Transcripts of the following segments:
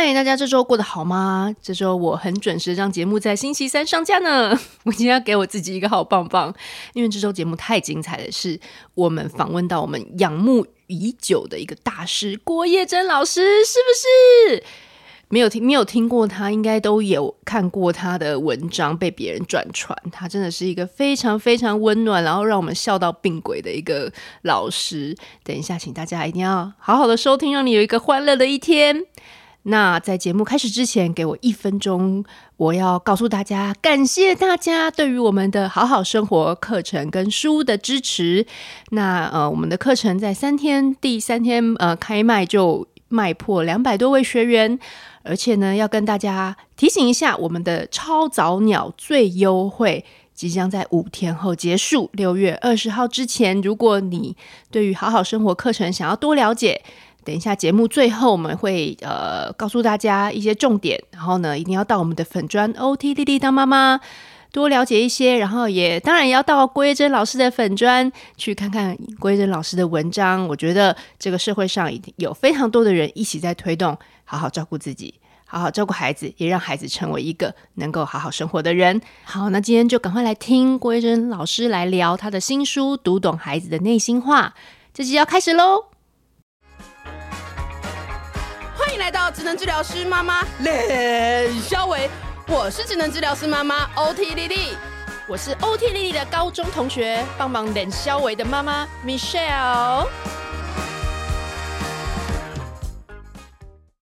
嗨，大家这周过得好吗？这周我很准时让节目在星期三上架呢。我今天要给我自己一个好棒棒，因为这周节目太精彩的是，我们访问到我们仰慕已久的一个大师郭叶珍老师，是不是？没有听没有听过他，应该都有看过他的文章被别人转传。他真的是一个非常非常温暖，然后让我们笑到病鬼的一个老师。等一下，请大家一定要好好的收听，让你有一个欢乐的一天。那在节目开始之前，给我一分钟，我要告诉大家，感谢大家对于我们的好好生活课程跟书的支持。那呃，我们的课程在三天，第三天呃开卖就卖破两百多位学员，而且呢，要跟大家提醒一下，我们的超早鸟最优惠即将在五天后结束，六月二十号之前，如果你对于好好生活课程想要多了解。等一下，节目最后我们会呃告诉大家一些重点，然后呢，一定要到我们的粉专 OT 莉莉当妈妈多了解一些，然后也当然也要到郭叶珍老师的粉专去看看郭叶珍老师的文章。我觉得这个社会上已经有非常多的人一起在推动，好好照顾自己，好好照顾孩子，也让孩子成为一个能够好好生活的人。好，那今天就赶快来听郭叶珍老师来聊他的新书《读懂孩子的内心话》，这集要开始喽。来到职能治疗师妈妈冷肖维，我是职能治疗师妈妈 OT 丽丽，我是 OT 丽丽的高中同学，帮忙冷肖维的妈妈 Michelle。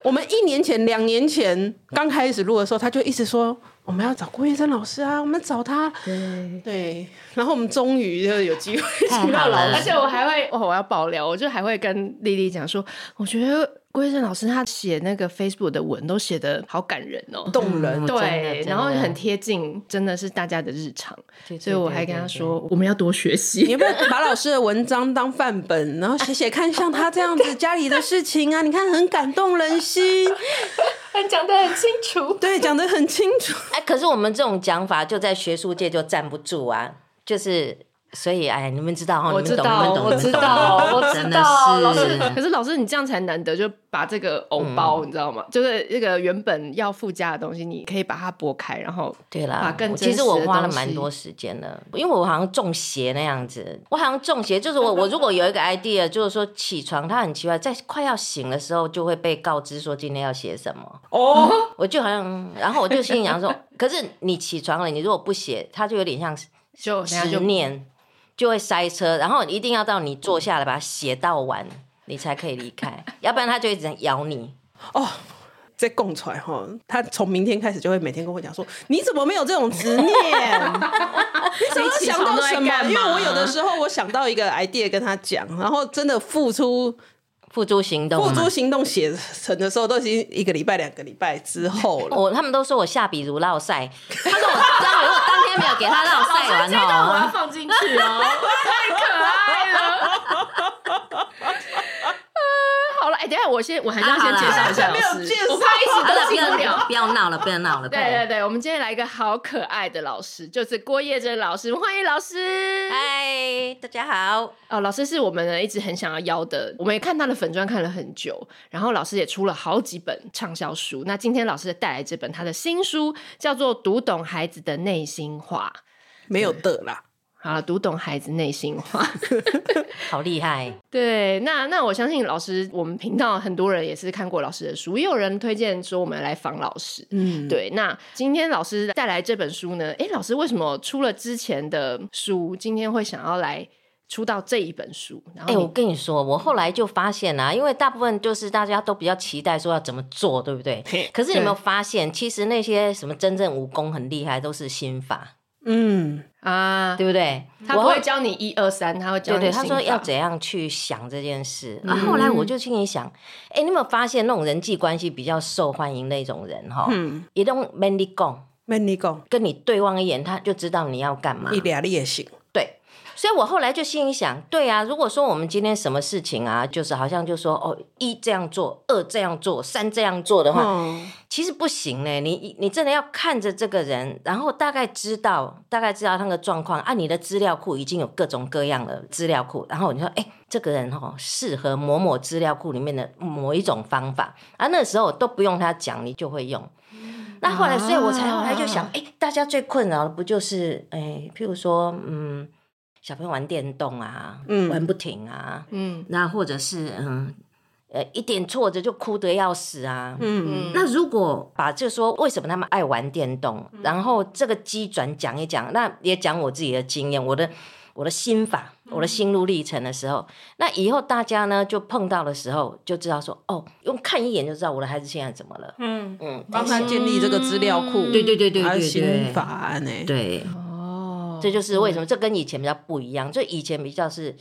我们一年前、两年前刚开始录的时候，他就一直说我们要找郭叶珍老师啊，我们找他。对对，然后我们终于就有机会请到老师，而且我还会，哦，我要爆料，我就还会跟丽丽讲说，我觉得。郭叶珍老师他写那个 Facebook 的文都写得好感人哦，动人，对，然后很贴近，真的是大家的日常，所以我还跟他说，我们要多学习。你要不要把老师的文章当范本，然后写写看，像他这样子 家里的事情啊，你看很感动人心，讲得很清楚，对，讲得很清楚。哎，可是我们这种讲法就在学术界就站不住啊，就是。所以，哎，你们知道哈？我知道，我知道，我知道。老师，可是老师，你这样才难得，就把这个偶包，你知道吗？就是那个原本要附加的东西，你可以把它剥开，然后对啦。其实我花了蛮多时间的，因为我好像中邪那样子。我好像中邪，就是我 我如果有一个 idea，就是说起床，他很奇怪，在快要醒的时候就会被告知说今天要写什么。哦，我就好像，然后我就心里想说，可是你起床了，你如果不写，他就有点像就执念。就会塞车，然后一定要到你坐下来把它写到完，你才可以离开，要不然它就一直在咬你。哦，在供出来哈，他从明天开始就会每天跟我讲说，你怎么没有这种执念？你怎么想到什么？因为我有的时候我想到一个 idea 跟他讲，然后真的付出。付诸行动，付诸行动写成的时候都已经一个礼拜、两个礼拜之后了。我 他们都说我下笔如烙赛，他说我当如果当天没有给他让我晒完哦，我要放进去哦，太可爱了。好了，哎、欸，等下，我先，我还是要先介绍一下老师。我怕一直都听不了，不要闹了，不要闹了。对对对，我们今天来一个好可爱的老师，就是郭叶珍老师，欢迎老师。嗨，大家好。哦，老师是我们呢一直很想要邀的，我们也看他的粉砖看了很久，然后老师也出了好几本畅销书。那今天老师带来这本他的新书，叫做《读懂孩子的内心话》，没有的啦。啊，读懂孩子内心话，好厉害！对，那那我相信老师，我们频道很多人也是看过老师的书，也有人推荐说我们来访老师。嗯，对。那今天老师带来这本书呢？哎，老师为什么出了之前的书，今天会想要来出到这一本书？哎，我跟你说，我后来就发现啊，因为大部分就是大家都比较期待说要怎么做，对不对？可是你有没有发现，其实那些什么真正武功很厉害，都是心法。嗯啊，对不对？他不会教你一二三，他会教你。对对，他说要怎样去想这件事。嗯、啊，后来我就心里想，哎，你有没有发现那种人际关系比较受欢迎那种人哈？嗯，一种 manly 讲，manly 讲，跟你对望一眼，他就知道你要干嘛。一俩你也行。对，所以我后来就心里想，对啊，如果说我们今天什么事情啊，就是好像就说哦，一这样做，二这样做，三这样做的话，嗯、其实不行呢。你你真的要看着这个人，然后大概知道，大概知道他的状况。啊，你的资料库已经有各种各样的资料库，然后你说，哎，这个人哦，适合某某资料库里面的某一种方法。啊，那时候都不用他讲，你就会用。那后来，所以我才后来就想，哎，大家最困扰的不就是，哎，譬如说，嗯。小朋友玩电动啊，嗯、玩不停啊，嗯，那或者是嗯，呃，一点挫折就哭得要死啊，嗯嗯。那如果把就说为什么他们爱玩电动，嗯、然后这个机转讲一讲，那也讲我自己的经验，我的我的心法，我的心路历程的时候，嗯、那以后大家呢就碰到的时候就知道说，哦，用看一眼就知道我的孩子现在怎么了，嗯。嗯，帮他建立这个资料库，对对对对对，心法呢，对。这就是为什么，这跟以前比较不一样。就以前比较是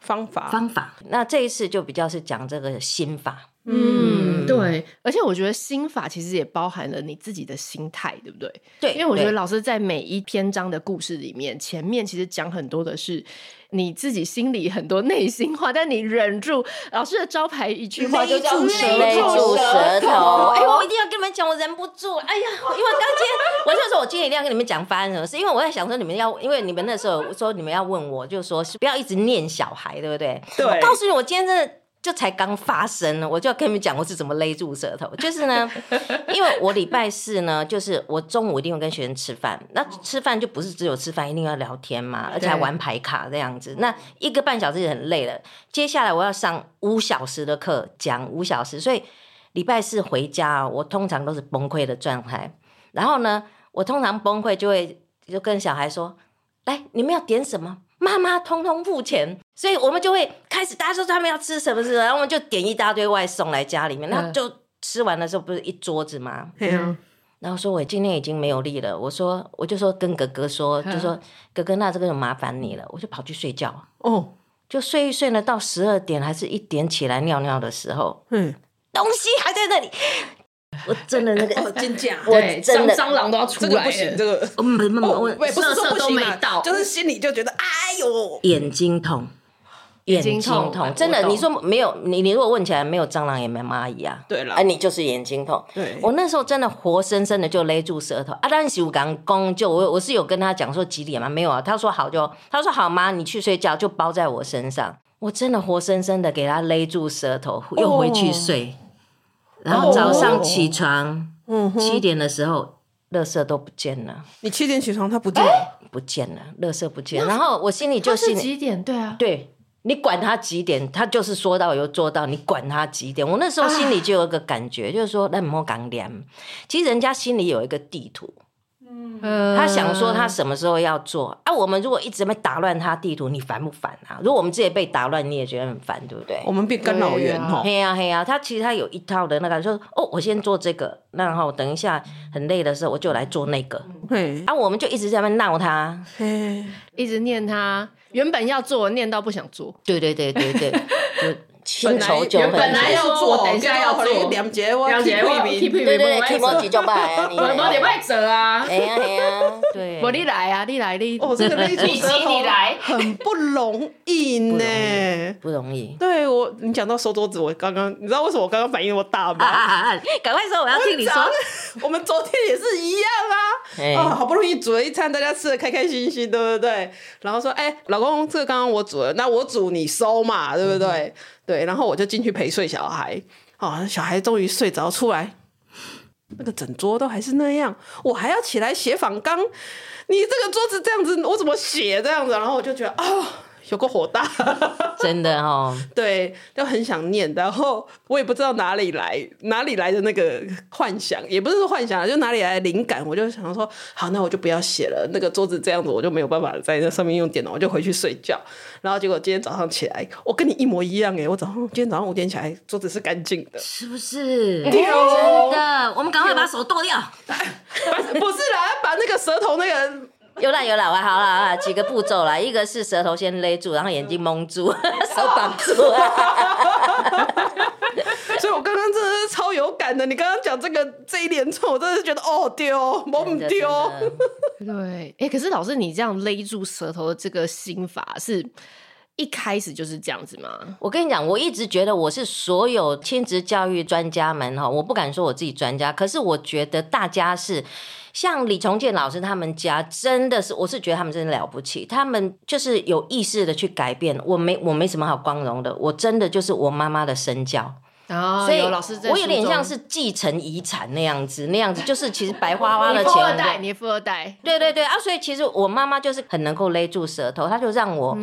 方法，方法。那这一次就比较是讲这个心法。嗯，对。而且我觉得心法其实也包含了你自己的心态，对不对？对。因为我觉得老师在每一篇章的故事里面，前面其实讲很多的是你自己心里很多内心话，但你忍住。老师的招牌一句话就叫“勒住舌头 ”。哎，我一定要跟你们讲，我忍不住。哎呀，因为刚今天我就说，我今天一定要跟你们讲发生什么事，因为我在想说，你们要，因为你们那时候说你们要问我，就说是不要一直念小孩，对不对？对。我告诉你，我今天真的。就才刚发生呢，我就要跟你们讲我是怎么勒住舌头。就是呢，因为我礼拜四呢，就是我中午一定会跟学生吃饭。那吃饭就不是只有吃饭，一定要聊天嘛，而且还玩牌卡这样子。那一个半小时也很累了。接下来我要上五小时的课，讲五小时，所以礼拜四回家，我通常都是崩溃的状态。然后呢，我通常崩溃就会就跟小孩说：“来，你们要点什么？”妈妈通通付钱，所以我们就会开始，大家说他们要吃什么什么，然后我们就点一大堆外送来家里面，然后就吃完的时候不是一桌子吗？嗯，然后说我今天已经没有力了，我说我就说跟哥哥说，就说哥哥，那这个就麻烦你了，我就跑去睡觉。哦，就睡一睡呢，到十二点还是一点起来尿尿的时候，嗯，东西还在那里。我真的那个 真假，我真的蟑螂都要出来，不行，这个。我没没我不是说不行到，就是心里就觉得哎呦，眼睛痛，眼睛痛，真的，你说没有你，你如果问起来没有蟑螂也没蚂蚁啊，对了，哎，你就是眼睛痛，对，我那时候真的活生生的就勒住舌头啊！但是我刚刚就我我是有跟他讲说几点吗？没有啊，他说好就他说好吗？你去睡觉就包在我身上，我真的活生生的给他勒住舌头，又回去睡。然后早上起床，七点的时候，垃圾都不见了。你七点起床，他不见了，不见了，垃圾不见。然后我心里就心里几点？对啊，对，你管他几点，他就是说到有做到，你管他几点。我那时候心里就有一个感觉，就是说那莫讲脸，其实人家心里有一个地图。嗯，他想说他什么时候要做啊？我们如果一直在打乱他地图，你烦不烦啊？如果我们自己被打乱，你也觉得很烦，对不对？我们变干扰源哈。嘿呀嘿呀，他其实他有一套的那个，说哦，我先做这个，然后等一下很累的时候，我就来做那个。嘿，啊，我们就一直在那闹他，嘿，一直念他，原本要做，念到不想做。对对对对对。新仇旧恨，本来要做，等一下要做，两节我两节我对对对，提莫几就拜啊，你 我我得拜折啊，哎呀哎呀，对，我你来啊，你来你，哦，这个勒住舌头你来，很不容易呢，不容易。对我，你讲到收桌子，我刚刚，你知道为什么我刚刚反应那么大吗？赶快说，我要听你说。我们昨天也是一样啊，啊，好不容易煮了一餐，大家吃的开开心心，对不对？然后说，哎，老公，这个刚刚我煮了，那我煮你收嘛，对不对？对，然后我就进去陪睡小孩，哦，小孩终于睡着出来，那个整桌都还是那样，我还要起来写仿纲，你这个桌子这样子，我怎么写这样子？然后我就觉得啊。哦有个火大，真的哦。对，就很想念，然后我也不知道哪里来哪里来的那个幻想，也不是说幻想，就哪里来的灵感，我就想说，好，那我就不要写了。那个桌子这样子，我就没有办法在那上面用电脑，我就回去睡觉。然后结果今天早上起来，我跟你一模一样哎，我早上今天早上五点起来，桌子是干净的，是不是？真的，我们赶快把手剁掉。不是啦，把那个舌头那个。有啦有啦，我好啦好啦，几个步骤啦，一个是舌头先勒住，然后眼睛蒙住，手绑住。所以我刚刚真的是超有感的。你刚刚讲这个这一连串，我真的是觉得哦丢，蒙丢。对，哎，可是老师，你这样勒住舌头的这个心法是一开始就是这样子吗？我跟你讲，我一直觉得我是所有亲子教育专家们哈，我不敢说我自己专家，可是我觉得大家是。像李重建老师他们家真的是，我是觉得他们真的了不起，他们就是有意识的去改变。我没我没什么好光荣的，我真的就是我妈妈的身教，哦、所以老师我有点像是继承遗产那样子，那样子就是其实白花花的钱。富二代，你富二代，对对对啊！所以其实我妈妈就是很能够勒住舌头，她就让我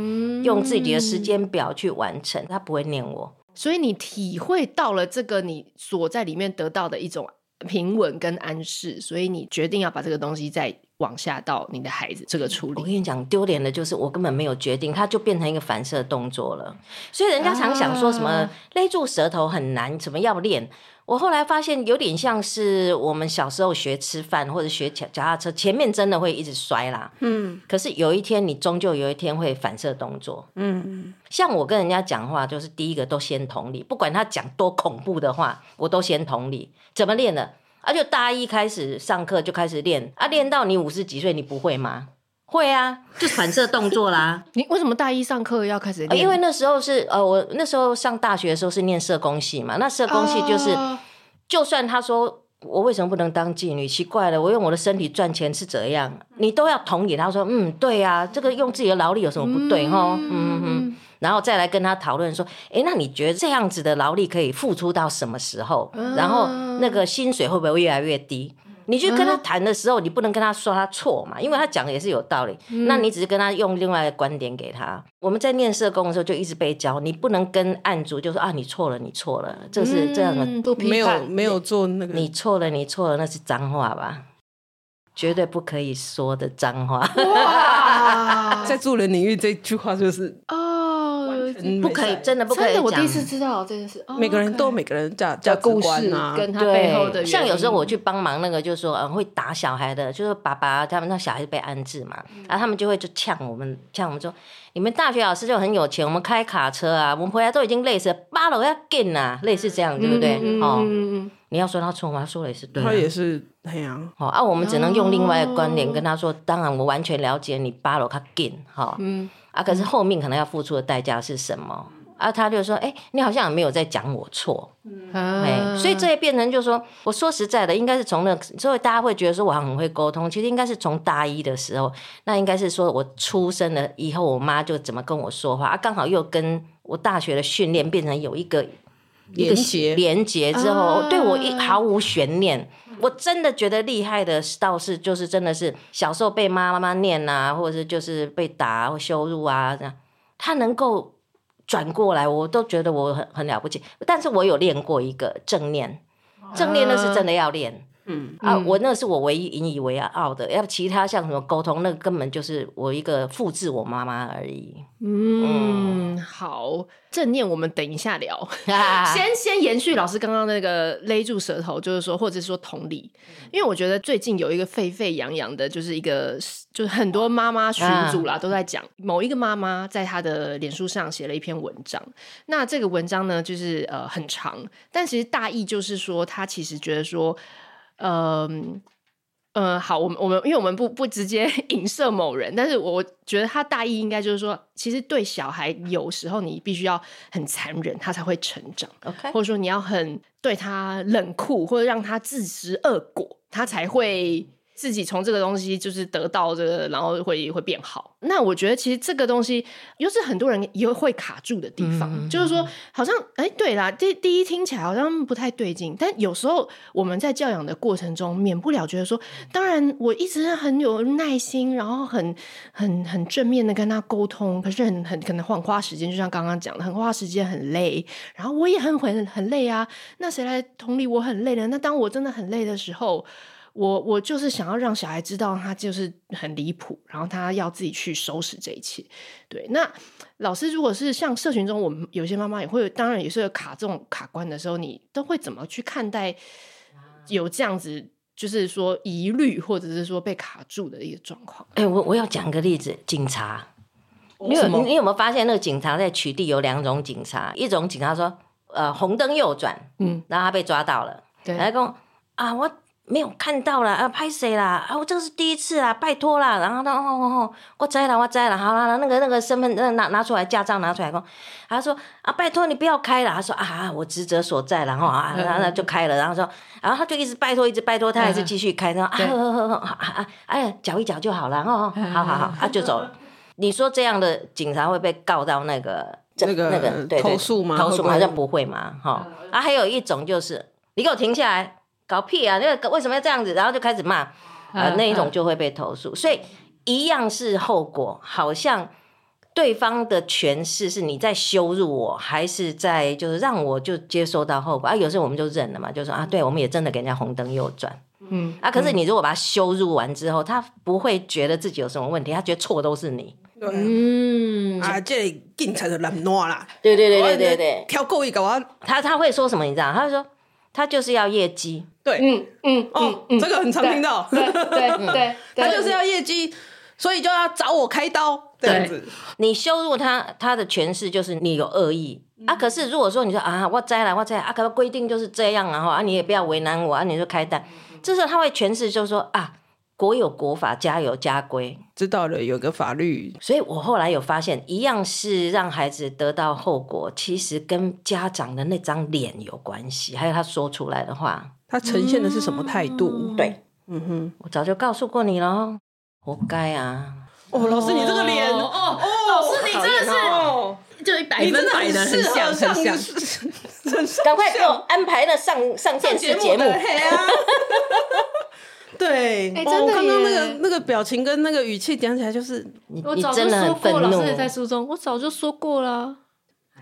用自己的时间表去完成，她不会念我。所以你体会到了这个你所在里面得到的一种。平稳跟安适，所以你决定要把这个东西再往下到你的孩子这个处理。我跟你讲，丢脸的就是我根本没有决定，它就变成一个反射动作了。所以人家常想说什么、啊、勒住舌头很难，什么要练。我后来发现有点像是我们小时候学吃饭或者学脚脚踏车，前面真的会一直摔啦。嗯，可是有一天你终究有一天会反射动作。嗯，像我跟人家讲话，就是第一个都先同理，不管他讲多恐怖的话，我都先同理。怎么练的？啊，就大一开始上课就开始练啊，练到你五十几岁，你不会吗？会啊，就反射动作啦。你为什么大一上课要开始练？因为那时候是呃，我那时候上大学的时候是念社工系嘛，那社工系就是，啊、就算他说我为什么不能当妓女？奇怪了，我用我的身体赚钱是怎样？你都要同意。他说，嗯，对啊，这个用自己的劳力有什么不对？哈、嗯，嗯哼。然后再来跟他讨论说，哎，那你觉得这样子的劳力可以付出到什么时候？嗯、然后那个薪水会不会越来越低？你去跟他谈的时候，你不能跟他说他错嘛，因为他讲的也是有道理。嗯、那你只是跟他用另外一个观点给他。我们在念社工的时候就一直被教，你不能跟案主就说啊，你错了，你错了，这是这样的，嗯、没有没有做那个，你错了，你错了，那是脏话吧？绝对不可以说的脏话。在助人领域这句话就是不可以，真的不可以讲。我第一次知道这件事。每个人都有每个人价价值观啊，跟他背后的。像有时候我去帮忙那个，就是说嗯，会打小孩的，就是爸爸他们那小孩子被安置嘛，然后他们就会就呛我们，呛我们说，你们大学老师就很有钱，我们开卡车啊，我们回来都已经累死了，八楼要进啊，类似这样，对不对？哦，你要说他错吗？他说的也是对，他也是那样。哦，啊，我们只能用另外一个观点跟他说，当然我完全了解你八楼他进哈。嗯。啊！可是后面可能要付出的代价是什么？啊，他就说：“哎、欸，你好像也没有在讲我错。嗯”哎，所以这也变成就是说，我说实在的，应该是从那个，所以大家会觉得说我很会沟通。其实应该是从大一的时候，那应该是说我出生了以后，我妈就怎么跟我说话啊，刚好又跟我大学的训练变成有一个连结，连结之后，啊、对我一毫无悬念。我真的觉得厉害的倒是就是真的是小时候被妈妈念啊，或者是就是被打或羞辱啊这样，他能够转过来，我都觉得我很很了不起。但是我有练过一个正念，正念那是真的要练。嗯。啊，我那是我唯一引以为傲的，要其他像什么沟通，那个根本就是我一个复制我妈妈而已。嗯，嗯。好，正念我们等一下聊，啊、先先延续老师刚刚那个勒住舌头，就是说，或者说同理，因为我觉得最近有一个沸沸扬扬的，就是一个就是很多妈妈群组啦、啊、都在讲，某一个妈妈在她的脸书上写了一篇文章，那这个文章呢，就是呃很长，但其实大意就是说，她其实觉得说。嗯，呃，好，我们我们，因为我们不不直接 影射某人，但是我觉得他大意应该就是说，其实对小孩有时候你必须要很残忍，他才会成长，OK，或者说你要很对他冷酷，或者让他自食恶果，他才会。自己从这个东西就是得到这个，然后会会变好。那我觉得其实这个东西又是很多人也会卡住的地方，嗯、就是说好像哎，对啦，第第一听起来好像不太对劲，但有时候我们在教养的过程中，免不了觉得说，当然我一直很有耐心，然后很很很正面的跟他沟通，可是很很可能很花时间，就像刚刚讲的，很花时间，很累，然后我也很很很累啊。那谁来同理我很累呢？那当我真的很累的时候。我我就是想要让小孩知道他就是很离谱，然后他要自己去收拾这一切。对，那老师如果是像社群中，我们有些妈妈也会，当然也是有卡这种卡关的时候，你都会怎么去看待有这样子，就是说疑虑或者是说被卡住的一个状况？哎、欸，我我要讲个例子，警察，你有你有没有发现那个警察在取缔有两种警察，一种警察说，呃，红灯右转，嗯，然后他被抓到了，对，来讲啊，我。没有看到啦，啊，拍谁啦？啊，我这个是第一次啊，拜托啦。然后他，哦哦哦，我摘了，我摘了，好了，那个那个身份证拿拿出来，驾照拿出来，说，他说啊，拜托你不要开了。他说啊，我职责所在，然后啊，然后就开了。然后说，然后他就一直拜托，一直拜托，他还是继续开。然后啊呵呵呵啊啊，哎呀，搅一搅就好了。哦，好好好，他就走了。你说这样的警察会被告到那个那个那个投诉吗？投诉好像不会嘛，哈。啊，还有一种就是你给我停下来。搞屁啊！那个为什么要这样子？然后就开始骂，呃，那一种就会被投诉。所以一样是后果，好像对方的诠释是你在羞辱我，还是在就是让我就接受到后果啊？有时候我们就忍了嘛，就说啊，对，我们也真的给人家红灯右转，嗯啊。可是你如果把他羞辱完之后，他不会觉得自己有什么问题，他觉得错都是你。对，嗯啊，这警察就懒惰啦。对对对对对对，挑故意搞啊。他他会说什么？你知道？他会说。他就是要业绩，对，嗯嗯哦，这个很常听到，对对 对，他就是要业绩，所以就要找我开刀这样子。你羞辱他，他的诠释就是你有恶意。啊。可是如果说你说啊，我栽了，我栽啊，可规定就是这样啊，啊，你也不要为难我啊，你就开单，这时候他会诠释就是说啊。国有国法，家有家规，知道了有个法律，所以我后来有发现，一样是让孩子得到后果，其实跟家长的那张脸有关系，还有他说出来的话，他呈现的是什么态度？嗯、对，嗯哼，我早就告诉过你了，活该啊！哦，老师你这个脸，哦哦，老师你真的是，哦、就一百分百的很像，很像，赶快给我安排了上上电视节目。对，欸、哦，我刚刚那个那个表情跟那个语气讲起来，就是你，你真的很愤怒。老师也在书中，我早就说过了，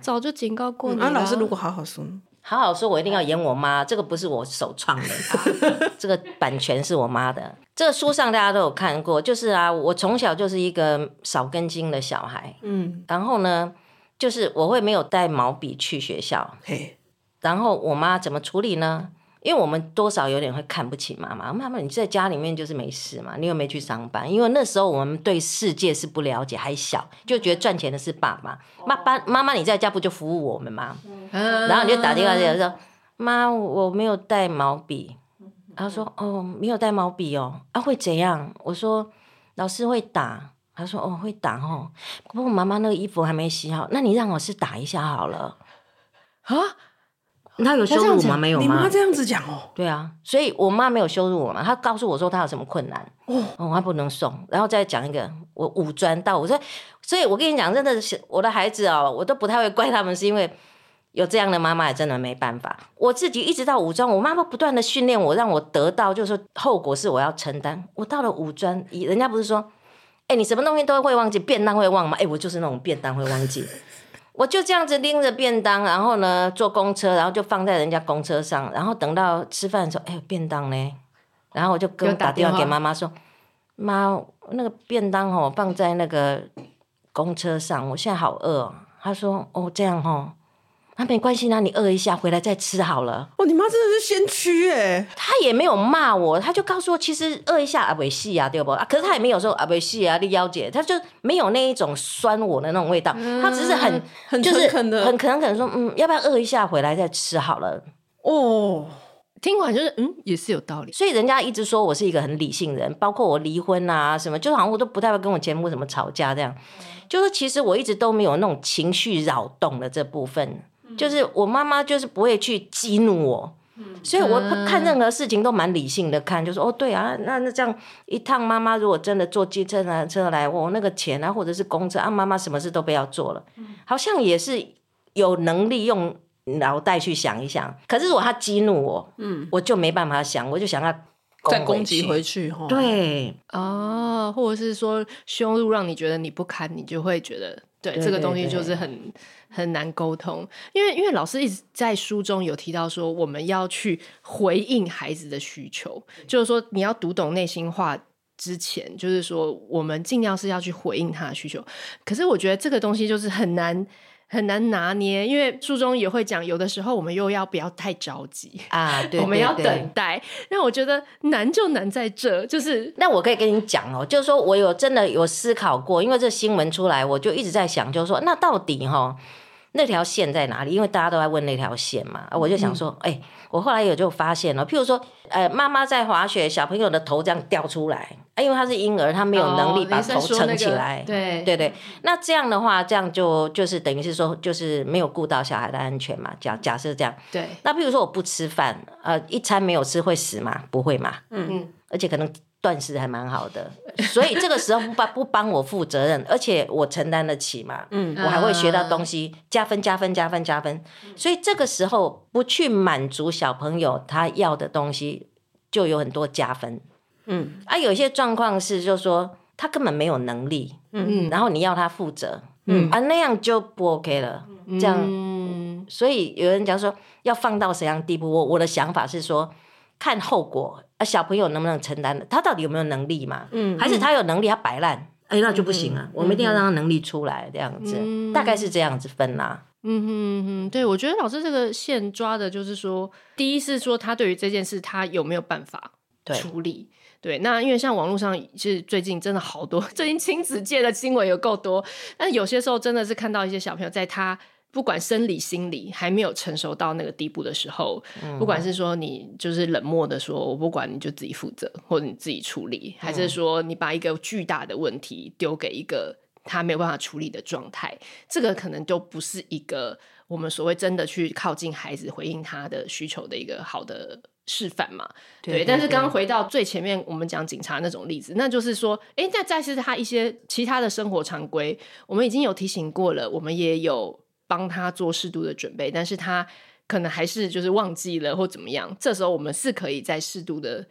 早就警告过你了。啊，老师如果好好说，好好说，我一定要演我妈。这个不是我首创的，这个版权是我妈的。这个书上大家都有看过，就是啊，我从小就是一个少根筋的小孩，嗯，然后呢，就是我会没有带毛笔去学校，嘿，然后我妈怎么处理呢？因为我们多少有点会看不起妈妈，妈妈你在家里面就是没事嘛，你又没去上班。因为那时候我们对世界是不了解，还小，就觉得赚钱的是爸爸。妈爸妈妈你在家不就服务我们吗？然后你就打电话来说，妈我没有带毛笔。他说哦没有带毛笔哦，啊会怎样？我说老师会打。他说哦会打哦，不过妈妈那个衣服还没洗好，那你让老师打一下好了啊。他有羞辱我吗？没有吗？你妈这样子讲哦。对啊，所以我妈没有羞辱我嘛。她告诉我说她有什么困难哦，哦，她不能送。然后再讲一个，我五专到，我说，所以我跟你讲，真的是我的孩子哦，我都不太会怪他们，是因为有这样的妈妈也真的没办法。我自己一直到五专，我妈妈不断的训练我，让我得到，就是说后果是我要承担。我到了五专，人家不是说，哎、欸，你什么东西都会忘记，便当会忘吗？哎、欸，我就是那种便当会忘记。我就这样子拎着便当，然后呢坐公车，然后就放在人家公车上，然后等到吃饭的时候，哎，便当呢？然后我就跟打电话给妈妈说：“妈，那个便当哦放在那个公车上，我现在好饿哦。”她说：“哦，这样哦。”那、啊、没关系，那你饿一下回来再吃好了。哦，你妈真的是先驱哎！她也没有骂我，她就告诉我，其实饿一下啊，没事啊，对不？啊，可是她也没有说啊，没事啊，你妖姐，她就没有那一种酸我的那种味道，嗯、她只是很很就是很可能可能说，嗯，要不要饿一下回来再吃好了？哦，听完就是嗯，也是有道理。所以人家一直说我是一个很理性人，包括我离婚啊什么，就好像我都不太会跟我前夫什么吵架这样，就是其实我一直都没有那种情绪扰动的这部分。就是我妈妈就是不会去激怒我，所以我看任何事情都蛮理性的看，就说哦对啊，那那这样一趟妈妈如果真的坐计程车来，我那个钱啊或者是公车啊，妈妈什么事都不要做了，好像也是有能力用脑袋去想一想。可是如果他激怒我，嗯，我就没办法想，我就想要再攻击回去哈。对啊，或者是说羞辱让你觉得你不堪，你就会觉得对这个东西就是很。很难沟通，因为因为老师一直在书中有提到说，我们要去回应孩子的需求，就是说你要读懂内心话之前，就是说我们尽量是要去回应他的需求。可是我觉得这个东西就是很难很难拿捏，因为书中也会讲，有的时候我们又要不要太着急啊？对，对，对，我们要等待。那我觉得难就难在这，就是那我可以跟你讲哦，就是说我有真的有思考过，因为这新闻出来，我就一直在想，就是说那到底哈？那条线在哪里？因为大家都在问那条线嘛，我就想说，哎、我后来也就发现了，譬如说，呃，妈妈在滑雪，小朋友的头这样掉出来，因为他是婴儿，他没有能力把头撑起来，哦那个、对对对。那这样的话，这样就就是等于是说，就是没有顾到小孩的安全嘛。假假设这样，对。那譬如说我不吃饭，呃，一餐没有吃会死吗？不会嘛。嗯嗯。而且可能。断食还蛮好的，所以这个时候不帮 不帮我负责任，而且我承担得起嘛，嗯，我还会学到东西，加分加分加分加分，所以这个时候不去满足小朋友他要的东西，就有很多加分，嗯，啊，有些状况是就是说他根本没有能力，嗯，然后你要他负责，嗯，啊，那样就不 OK 了，这样，所以有人讲说要放到什么样地步，我我的想法是说。看后果啊，小朋友能不能承担的？他到底有没有能力嘛？嗯，还是他有能力，他摆烂？哎、欸，那就不行啊！嗯、我们一定要让他能力出来，这样子，嗯、大概是这样子分啦、啊。嗯哼嗯哼，对，我觉得老师这个线抓的就是说，第一是说他对于这件事他有没有办法处理？对，对，那因为像网络上其实最近真的好多，最近亲子界的新闻有够多，但有些时候真的是看到一些小朋友在他。不管生理、心理还没有成熟到那个地步的时候，嗯、不管是说你就是冷漠的说，我不管你就自己负责，或者你自己处理，还是说你把一个巨大的问题丢给一个他没有办法处理的状态，这个可能就不是一个我们所谓真的去靠近孩子、回应他的需求的一个好的示范嘛？对，对，对，对。但是刚刚回到最前面，我们讲警察那种例子，那就是说，哎，那再是他一些其他的生活常规，我们已经有提醒过了，我们也有。帮他做适度的准备，但是他可能还是就是忘记了或怎么样。这时候我们是可以再适度的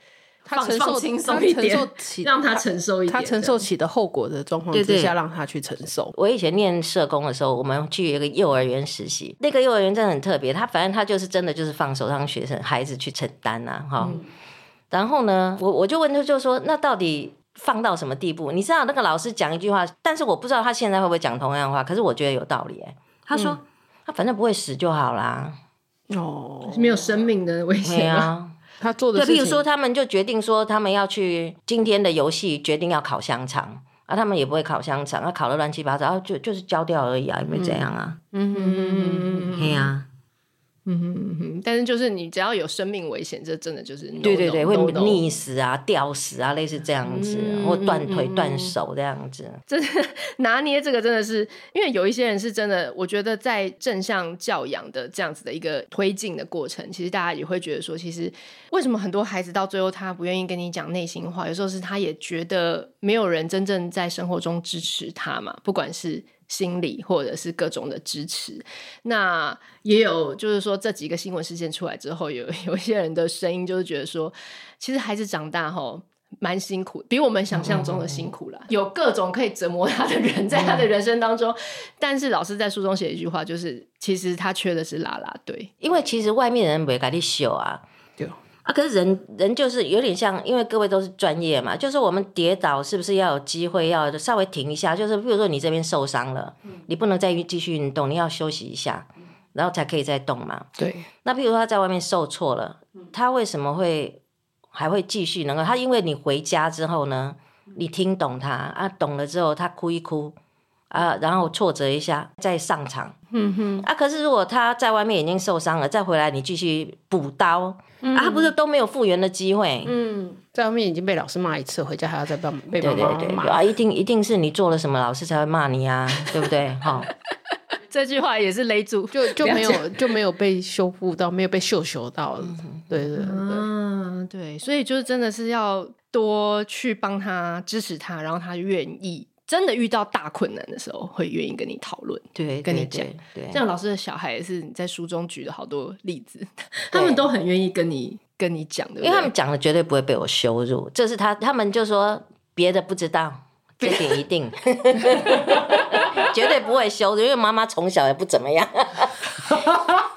他承受轻松一点，让他承受一点，他承受起的后果的状况之下，让他去承受。我以前念社工的时候，我们去一个幼儿园实习，那个幼儿园真的很特别。他反正他就是真的就是放手让学生孩子去承担呐、啊，哈、嗯。然后呢，我我就问他，就说那到底放到什么地步？你知道那个老师讲一句话，但是我不知道他现在会不会讲同样的话，可是我觉得有道理哎。他说：“他反正不会死就好啦，哦，没有生命的危险啊。他做的，对，比如说他们就决定说，他们要去今天的游戏，决定要烤香肠。啊，他们也不会烤香肠，啊，烤的乱七八糟，就就是焦掉而已啊，也没有这样啊？嗯。嗯嗯嗯嗯，对呀。”嗯哼嗯哼，但是就是你只要有生命危险，这真的就是 no, 对对对，no, 会溺死啊.吊死啊，类似这样子，嗯、或断腿断、嗯、手这样子。真的拿捏这个真的是，因为有一些人是真的，我觉得在正向教养的这样子的一个推进的过程，其实大家也会觉得说，其实为什么很多孩子到最后他不愿意跟你讲内心话？有时候是他也觉得没有人真正在生活中支持他嘛，不管是。心理或者是各种的支持，那也有就是说，这几个新闻事件出来之后，有 有一些人的声音就是觉得说，其实孩子长大后蛮辛苦，比我们想象中的辛苦了。嗯、有各种可以折磨他的人在他的人生当中，嗯、但是老师在书中写一句话，就是其实他缺的是啦啦队，因为其实外面人不会给你秀啊。对。啊，可是人人就是有点像，因为各位都是专业嘛，就是我们跌倒是不是要有机会要稍微停一下？就是比如说你这边受伤了，嗯、你不能再继续运动，你要休息一下，然后才可以再动嘛。对。那比如说他在外面受挫了，他为什么会还会继续能够？他因为你回家之后呢，你听懂他啊，懂了之后他哭一哭。啊，然后挫折一下再上场，嗯哼，啊，可是如果他在外面已经受伤了，再回来你继续补刀，嗯、啊，他不是都没有复原的机会？嗯，在外面已经被老师骂一次，回家还要再被被妈妈骂。对对对，啊，一定一定是你做了什么，老师才会骂你啊，对不对？哈，这句话也是雷住，就就没有就没有被修复到，没有被秀修到，嗯、对对对，嗯，对，所以就是真的是要多去帮他支持他，然后他愿意。真的遇到大困难的时候，会愿意跟你讨论，对，跟你讲。对，像老师的小孩也是你在书中举了好多例子，他们都很愿意跟你跟你讲的，因为他们讲的绝对不会被我羞辱。这是他，他们就说别的不知道，这点一定 绝对不会羞辱，因为妈妈从小也不怎么样。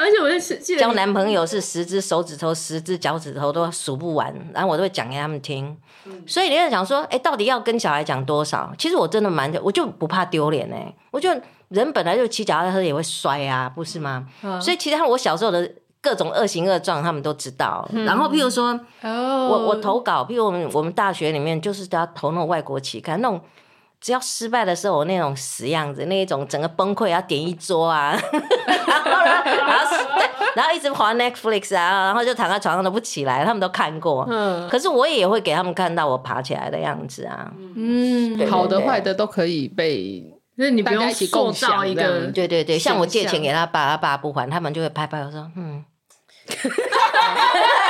而且我在记得交男朋友是十只手指头、十只脚趾头都数不完，然后我都会讲给他们听。嗯、所以你在想说，哎，到底要跟小孩讲多少？其实我真的蛮，我就不怕丢脸哎。我就人本来就骑脚踏车也会摔啊，不是吗？嗯、所以其实我小时候的各种恶行恶状，他们都知道。嗯、然后譬如说，哦、我我投稿，譬如我们我们大学里面就是要投那种外国期刊，那种只要失败的时候，我那种死样子，那一种整个崩溃，要点一桌啊，然后然后一直滑 Netflix 啊，然后就躺在床上都不起来，他们都看过。嗯，可是我也会给他们看到我爬起来的样子啊。嗯，对对对，好的坏的都可以被，那你不用一起共享一个，对对对，像我借钱给他爸，他爸不还，他们就会拍拍我说，嗯。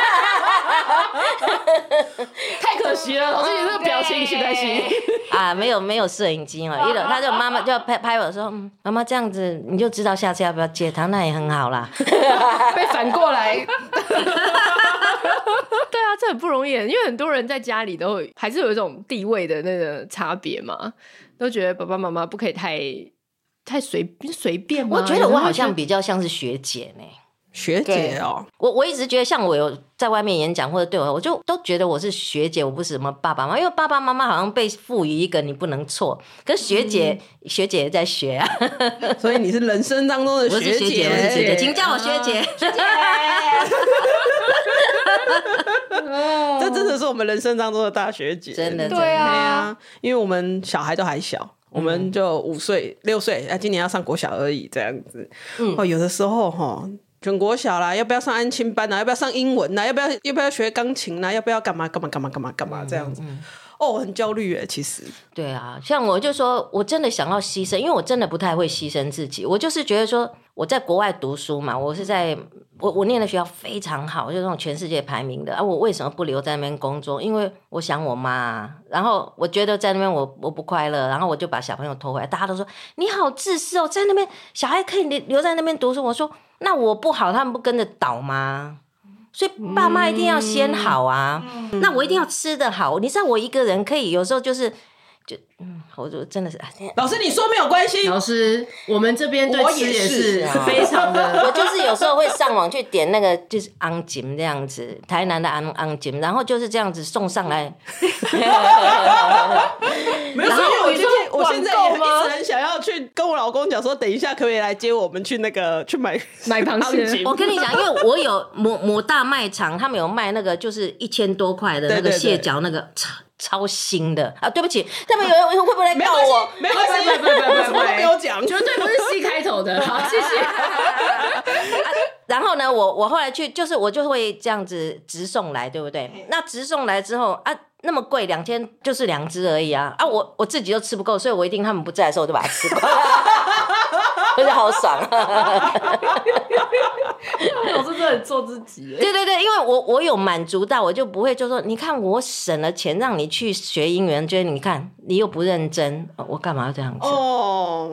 太可惜了，老师，你这个表情实在行 啊，没有没有摄影机嘛，一楼他就妈妈就要拍拍我说，嗯，妈妈这样子你就知道下次要不要接他，那也很好啦。被反过来，对啊，这很不容易，因为很多人在家里都还是有一种地位的那个差别嘛，都觉得爸爸妈妈不可以太太随随便。我觉得我好像比较像是学姐呢。学姐哦，我我一直觉得像我有在外面演讲或者对我，我就都觉得我是学姐，我不是什么爸爸妈妈，因为爸爸妈妈好像被赋予一个你不能错，可是学姐、嗯、学姐也在学啊，所以你是人生当中的学姐，我是学姐，我是学姐，请叫我学姐，学姐，这真的是我们人生当中的大学姐，真的，对啊，因为我们小孩都还小，我们就五岁六岁，啊，今年要上国小而已，这样子，嗯，哦，有的时候哈。全国小啦，要不要上安亲班啊？要不要上英文啊？要不要要不要学钢琴啊？要不要干嘛干嘛干嘛干嘛干嘛这样子？嗯嗯、哦，很焦虑诶，其实。对啊，像我就说，我真的想要牺牲，因为我真的不太会牺牲自己。我就是觉得说，我在国外读书嘛，我是在我我念的学校非常好，就是那种全世界排名的啊。我为什么不留在那边工作？因为我想我妈，然后我觉得在那边我我不快乐，然后我就把小朋友拖回来。大家都说你好自私哦，在那边小孩可以留留在那边读书。我说。那我不好，他们不跟着倒吗？所以爸妈一定要先好啊。嗯、那我一定要吃得好。你知道我一个人可以有时候就是。就嗯，我就真的是，老师你说没有关系。老师，我们这边对吃也是非常的。我就是有时候会上网去点那个，就是昂金这样子，台南的昂昂金，然后就是这样子送上来。没有，所以我今天我现在也一直很想要去跟我老公讲说，等一下可不可以来接我们去那个去买买螃蟹。我跟你讲，因为我有某某大卖场，他们有卖那个就是一千多块的那个蟹脚那个。超新的啊！对不起，他们有人会不会来告我？没关系，没关系，没关系，什么都没有讲，绝对不是 C 开头的。好，谢谢。然后呢，我我后来去，就是我就会这样子直送来，对不对？那直送来之后啊，那么贵，两千就是两只而已啊！啊，我我自己都吃不够，所以我一定他们不在的时候，我就把它吃光。而且好爽，老师真的很做自己。对对对，因为我我有满足到，我就不会就说，你看我省了钱让你去学英语，觉得你看你又不认真，我干嘛要这样子？哦，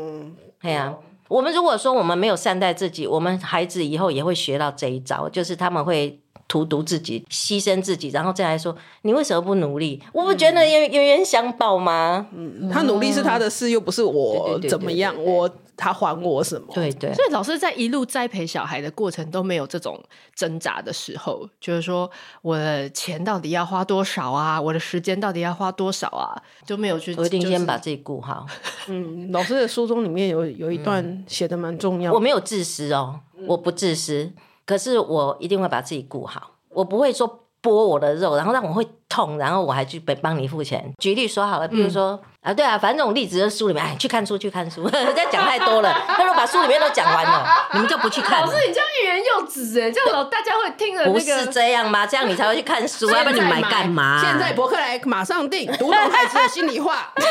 对呀，我们如果说我们没有善待自己，我们孩子以后也会学到这一招，就是他们会。荼毒自己，牺牲自己，然后再来说，你为什么不努力？我不觉得冤冤冤相报吗？嗯，他努力是他的事，又不是我怎么样，我他还我什么？对对。所以老师在一路栽培小孩的过程都没有这种挣扎的时候，就是说我的钱到底要花多少啊？我的时间到底要花多少啊？就没有去。我一定先把自己顾好。嗯，老师的书中里面有有一段写的蛮重要。我没有自私哦，我不自私。可是我一定会把自己顾好，我不会说剥我的肉，然后让我会痛，然后我还去帮帮你付钱。举例说好了，比如说、嗯、啊，对啊，反正这种例子的书里面，哎，去看书，去看书，这样讲太多了。他说把书里面都讲完了，你们就不去看。老师，你这样欲言又止哎，这样老大家会听了、那个。不是这样吗？这样你才会去看书，要不然你买干嘛？现在博客来马上订，读懂孩子的心里话。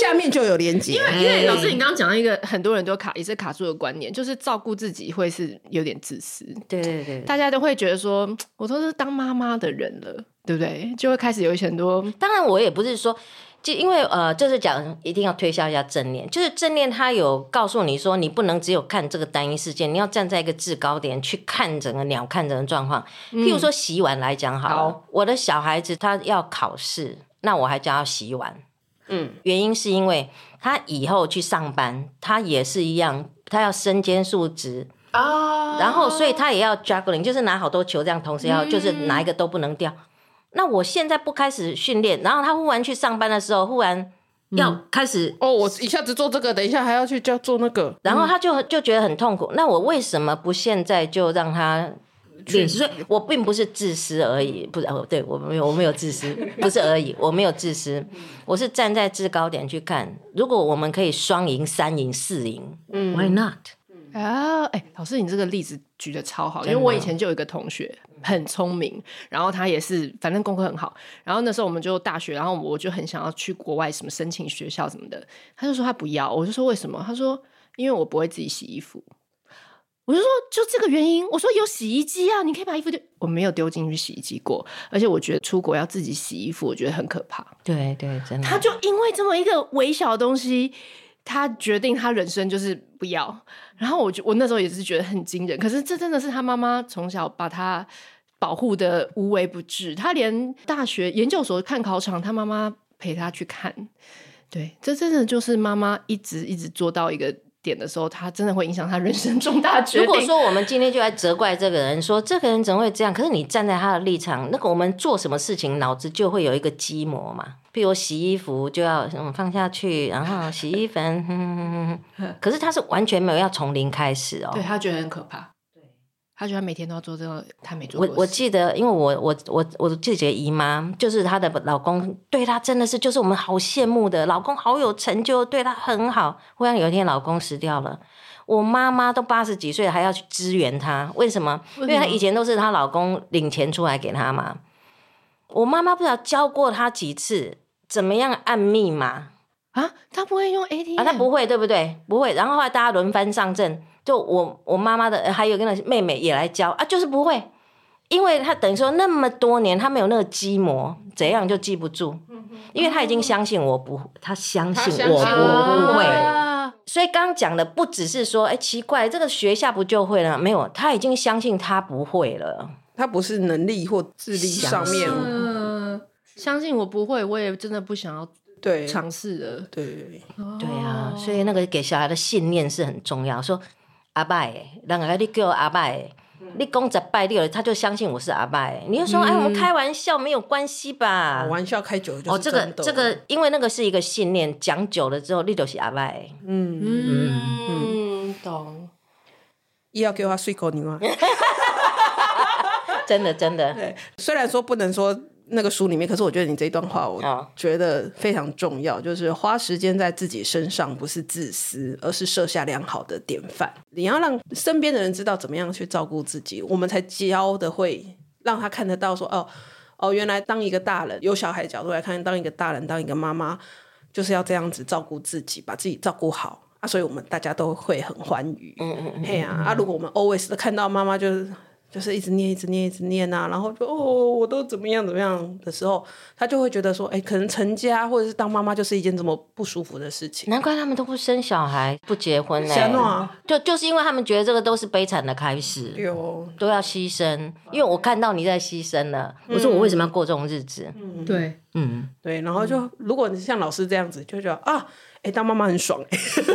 下面就有连接，因为因为老师，你刚刚讲到一个很多人都卡也是卡住的观念，就是照顾自己会是有点自私。对对对，大家都会觉得说，我都是当妈妈的人了，对不对？就会开始有很多。当然，我也不是说，就因为呃，就是讲一定要推销一下正念，就是正念，他有告诉你说，你不能只有看这个单一事件，你要站在一个制高点去看整个鸟，看整个状况。譬如说洗碗来讲，好，好，我的小孩子他要考试，那我还教他洗碗。嗯，原因是因为他以后去上班，他也是一样，他要身兼数职啊，然后所以他也要 juggling，就是拿好多球这样，同时要、嗯、就是哪一个都不能掉。那我现在不开始训练，然后他忽然去上班的时候，忽然要开始、嗯、哦，我一下子做这个，等一下还要去教做那个，然后他就就觉得很痛苦。那我为什么不现在就让他练习，所以我并不是自私而已，不是哦，对我没有，我没有自私，不是而已，我没有自私，我是站在制高点去看，如果我们可以双赢、三赢、四赢，嗯，Why not？啊，哎，老师，你这个例子举的超好，因为我以前就有一个同学很聪明，然后他也是反正功课很好，然后那时候我们就大学，然后我就很想要去国外什么申请学校什么的，他就说他不要，我就说为什么？他说因为我不会自己洗衣服。我就说，就这个原因。我说有洗衣机啊，你可以把衣服丢。我没有丢进去洗衣机过，而且我觉得出国要自己洗衣服，我觉得很可怕。对对，真的。他就因为这么一个微小的东西，他决定他人生就是不要。然后我就我那时候也是觉得很惊人。可是这真的是他妈妈从小把他保护的无微不至。他连大学研究所看考场，他妈妈陪他去看。对，这真的就是妈妈一直一直做到一个。点的时候，他真的会影响他人生重大决定。如果说我们今天就来责怪这个人，说这个人怎么会这样？可是你站在他的立场，那个我们做什么事情，脑子就会有一个基模嘛。比如洗衣服就要嗯放下去，然后洗衣粉，嗯、可是他是完全没有要从零开始哦。对，他觉得很可怕。他觉得他每天都要做这个，他没做过。我我记得，因为我我我我自己的姨妈，就是她的老公，对她真的是就是我们好羡慕的，老公好有成就，对她很好。忽然有一天老公死掉了，我妈妈都八十几岁还要去支援她，为什么？为什么？因为她以前都是她老公领钱出来给她嘛。我妈妈不知道教过她几次，怎么样按密码啊？他不会用 ATM 啊？他不会，对不对？不会。然后后来大家轮番上阵。就我我妈妈的还有跟那妹妹也来教啊，就是不会，因为他等于说那么多年他没有那个基模，怎样就记不住，因为他已经相信我不，她相信我不会，所以刚刚讲的不只是说，哎、欸，奇怪，这个学下不就会了？没有，他已经相信他不会了，他不是能力或智力上面，呃，相信我不会，我也真的不想要。对，尝试的，对对对啊，所以那个给小孩的信念是很重要，说。阿拜，人家你叫我阿拜，你讲十拜六，他就相信我是阿拜。你就说，哎，我们开玩笑没有关系吧？玩笑开久了就哦，这个这个，因为那个是一个信念，讲久了之后，你就是阿拜。嗯嗯嗯，懂。又要给我水果你吗？真的真的。对，虽然说不能说。那个书里面，可是我觉得你这一段话，我觉得非常重要，就是花时间在自己身上不是自私，而是设下良好的典范。你要让身边的人知道怎么样去照顾自己，我们才教的会让他看得到说，哦哦，原来当一个大人，由小孩角度来看，当一个大人，当一个妈妈，就是要这样子照顾自己，把自己照顾好啊。所以我们大家都会很欢愉。嗯嗯嗯。嘿呀啊，如果我们 always 都看到妈妈就是。就是一直念，一直念，一直念啊，然后就哦，我都怎么样怎么样的时候，他就会觉得说，哎，可能成家或者是当妈妈就是一件这么不舒服的事情。难怪他们都不生小孩，不结婚呢。什么？就就是因为他们觉得这个都是悲惨的开始，有都要牺牲。因为我看到你在牺牲了，嗯、我说我为什么要过这种日子？嗯，对，嗯，对。然后就如果你像老师这样子，就觉得啊，哎，当妈妈很爽。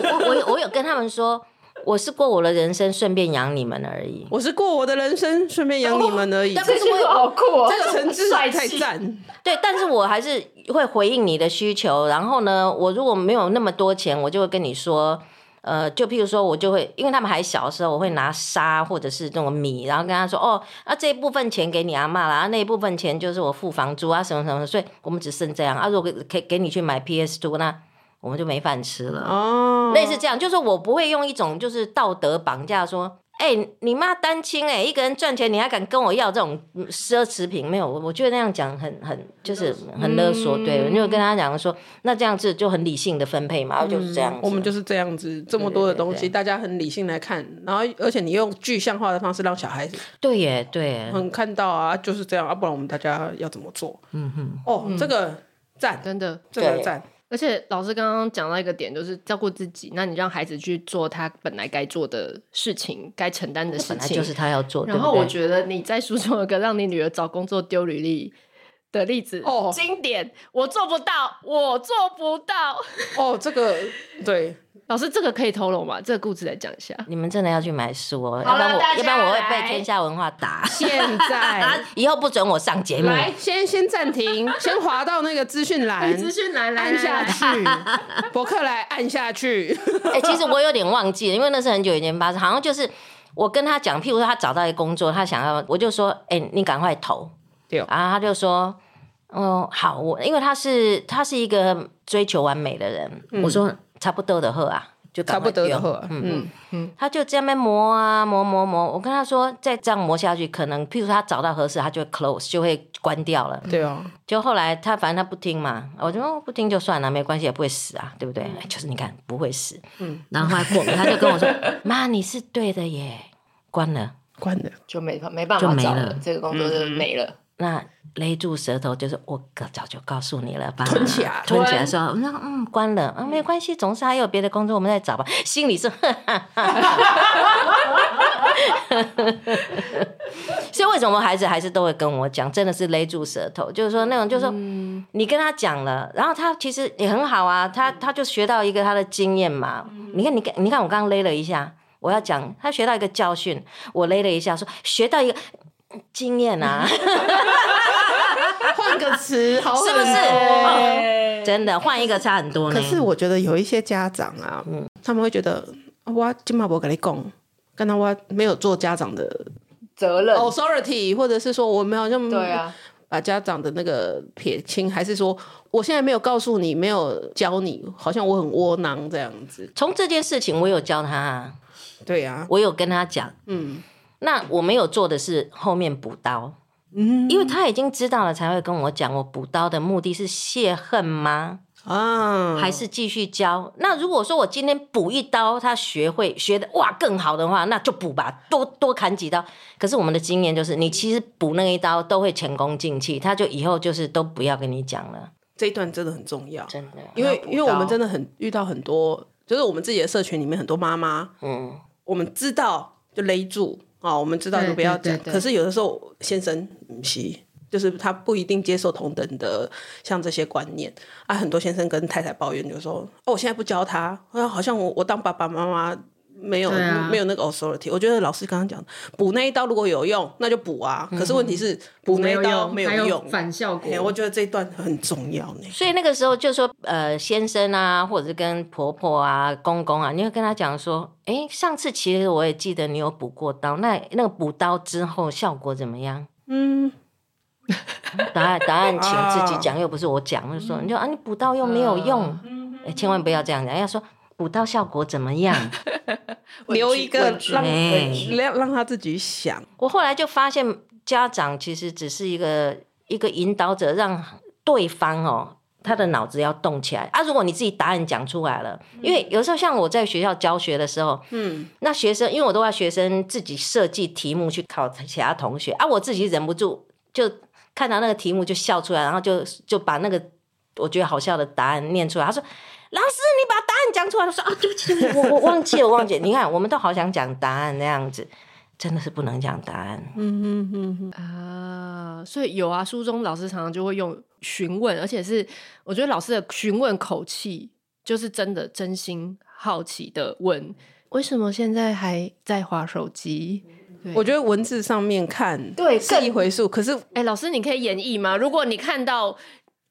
我我我有跟他们说。我是过我的人生，顺便养你们而已。我是过我的人生，顺便养你们而已。这句话好酷，这个层次太赞。对，但是我还是会回应你的需求。然后呢，我如果没有那么多钱，我就会跟你说，呃，就譬如说，我就会，因为他们还小的时候，我会拿沙或者是这种米，然后跟他说，哦，那、啊、这一部分钱给你阿嬷啦，那一部分钱就是我付房租啊，什么什么，所以我们只剩这样啊。如果给给你去买 PS Two 那。我们就没饭吃了哦，类似这样，就是我不会用一种就是道德绑架说，哎、欸，你妈单亲哎、欸，一个人赚钱，你还敢跟我要这种奢侈品？没有，我我觉得那样讲很很就是很勒索，嗯、对，我就跟他讲说，那这样子就很理性的分配嘛，然后就是这样我们就是这样子，这么多的东西，大家很理性来看，然后而且你用具象化的方式让小孩子对耶对耶，很看到啊，就是这样啊，不然我们大家要怎么做？嗯哼，哦，这个赞，真的，这个赞。而且老师刚刚讲到一个点，就是照顾自己。那你让孩子去做他本来该做的事情，该承担的事情，本来就是他要做。然后我觉得你在书中有个让你女儿找工作丢履历的例子，哦，经典。我做不到，我做不到。哦，这个对。老师，这个可以透露吗？这个故事来讲一下。你们真的要去买书哦，要不然我，要不然我会被天下文化打。现在，以后不准我上节目。来，先先暂停，先滑到那个资讯栏，资讯栏按下去，博客来按下去。哎、欸，其实我有点忘记了，因为那是很久以前发生，好像就是我跟他讲，譬如说他找到一个工作，他想要，我就说，哎、欸，你赶快投。对。然后他就说，哦，好，我因为他是他是一个追求完美的人，嗯、我说差不多的货啊。就差不多的嗯嗯嗯，他就这样磨啊磨磨磨，我跟他说再这样磨下去，可能譬如他找到合适，他就会 close 就会关掉了。对哦，就后来他反正他不听嘛，我就说不听就算了，没关系，也不会死啊，对不对？嗯、就是你看不会死，嗯，然后后来过了，他就跟我说：“ 妈，你是对的耶，关了，关了，就没没办法就没了，这个工作就没了。嗯”那勒住舌头就是我哥早就告诉你了吧？吞起来，吞起来说，嗯嗯，关了，嗯，没关系，总是还有别的工作，我们再找吧。心里是，所以为什么孩子还是都会跟我讲，真的是勒住舌头，就是说那种，就是说你跟他讲了，然后他其实也很好啊，他他就学到一个他的经验嘛。你看，你看，你看，我刚刚勒了一下，我要讲，他学到一个教训，我勒了一下，说学到一个。经验啊，换个词，是不是？哦、真的换一个差很多呢。可是我觉得有一些家长啊，嗯、他们会觉得我今嘛不跟你讲，跟他我没有做家长的责任，authority，或者是说我们好像对啊，把家长的那个撇清，还是说我现在没有告诉你，没有教你，好像我很窝囊这样子。从这件事情，我有教他，对呀、啊，我有跟他讲，嗯。那我没有做的是后面补刀，嗯，因为他已经知道了，才会跟我讲。我补刀的目的是泄恨吗？啊，还是继续教？那如果说我今天补一刀，他学会学的哇更好的话，那就补吧，多多砍几刀。可是我们的经验就是，你其实补那一刀都会前功尽弃，他就以后就是都不要跟你讲了。这一段真的很重要，真的，因为因为我们真的很遇到很多，就是我们自己的社群里面很多妈妈，嗯，我们知道就勒住。哦，我们知道就不要讲。可是有的时候先生不是，就是他不一定接受同等的像这些观念啊。很多先生跟太太抱怨，就说：“哦，我现在不教他，好像我我当爸爸妈妈。”没有、啊、没有那个 authority，我觉得老师刚刚讲补那一刀如果有用，那就补啊。嗯、可是问题是补那一刀没有用，有反效果。我觉得这一段很重要呢。所以那个时候就说，呃，先生啊，或者是跟婆婆啊、公公啊，你会跟他讲说，哎，上次其实我也记得你有补过刀，那那个补刀之后效果怎么样？嗯，答案答案请自己讲，啊、又不是我讲，就说你就啊，你补刀又没有用，啊、千万不要这样讲，要说。补刀效果怎么样？留一个让让让他自己想。我后来就发现，家长其实只是一个一个引导者，让对方哦，他的脑子要动起来啊。如果你自己答案讲出来了，因为有时候像我在学校教学的时候，嗯，那学生因为我都要学生自己设计题目去考其他同学啊，我自己忍不住就看到那个题目就笑出来，然后就就把那个我觉得好笑的答案念出来。他说。老师，你把答案讲出来了，说啊，对不起，对不起，我我忘记了，我 忘记了。你看，我们都好想讲答案那样子，真的是不能讲答案。嗯嗯嗯啊，所以有啊，书中老师常常就会用询问，而且是我觉得老师的询问口气，就是真的真心好奇的问，为什么现在还在划手机？我觉得文字上面看对是一回数，可是哎，老师你可以演绎吗？如果你看到。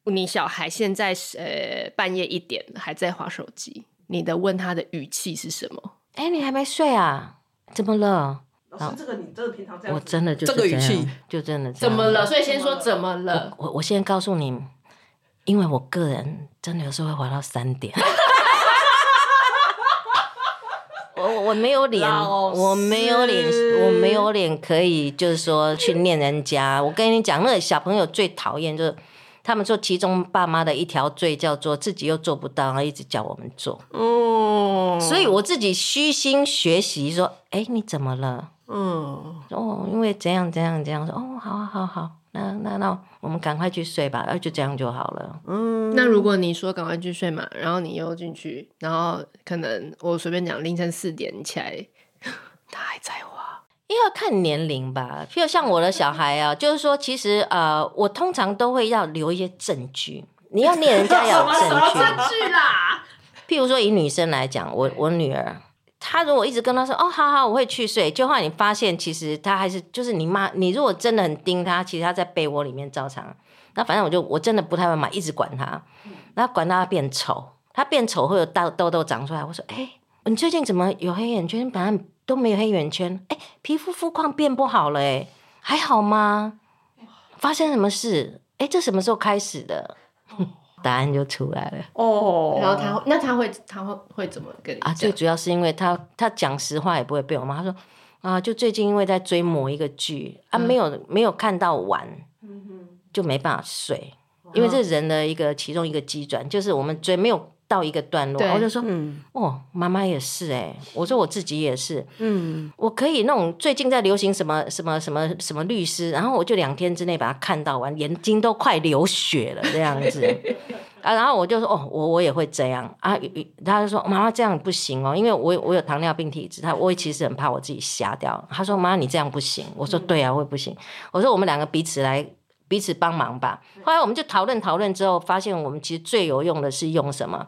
你小孩现在呃半夜一点还在划手机，你的问他的语气是什么？哎、欸，你还没睡啊？怎么了？老师，这个你真的平常这样？我真的就这个语气，就真的怎么了？所以先说怎么了？我我先告诉你，因为我个人真的有时候会滑到三点。我我没有脸，我没有脸，我没有脸可以就是说去念人家。我跟你讲，那个小朋友最讨厌就是。他们说，其中爸妈的一条罪叫做自己又做不到，然后一直叫我们做。嗯，所以我自己虚心学习，说：“哎，你怎么了？”嗯，哦，因为怎样怎样怎样。说：“哦，好好好，那那那，我们赶快去睡吧。”然后就这样就好了。嗯，那如果你说赶快去睡嘛，然后你又进去，然后可能我随便讲凌晨四点起来，他还在滑。因为要看年龄吧，譬如像我的小孩啊，就是说，其实呃，我通常都会要留一些证据。你要念人家 要有证据，证据啦？譬如说，以女生来讲，我我女儿，她如果一直跟她说，哦，好好，我会去睡，就后来你发现，其实她还是就是你妈，你如果真的很盯她，其实她在被窝里面照常。那反正我就我真的不太会买，一直管她，然后管到她变丑，她变丑会有痘痘痘长出来。我说，哎，你最近怎么有黑眼圈？本来。都没有黑眼圈，哎，皮肤肤况变不好了，哎，还好吗？发生什么事？哎，这什么时候开始的？答案就出来了哦。然后他那他会他会会怎么跟你讲？啊，最主要是因为他他讲实话也不会被我妈。他说啊，就最近因为在追某一个剧啊，没有没有看到完，就没办法睡。因为这人的一个其中一个机转，就是我们追没有到一个段落，我就说，嗯，哦，妈妈也是哎，我说我自己也是，嗯，我可以那种最近在流行什么什么什么什么律师，然后我就两天之内把它看到完，眼睛都快流血了这样子。啊，然后我就说，哦，我我也会这样。啊，他就说妈妈这样不行哦，因为我我有糖尿病体质，他我其实很怕我自己瞎掉，他说妈妈你这样不行，我说对啊，我也不行，我说我们两个彼此来。彼此帮忙吧。后来我们就讨论讨论之后，发现我们其实最有用的是用什么？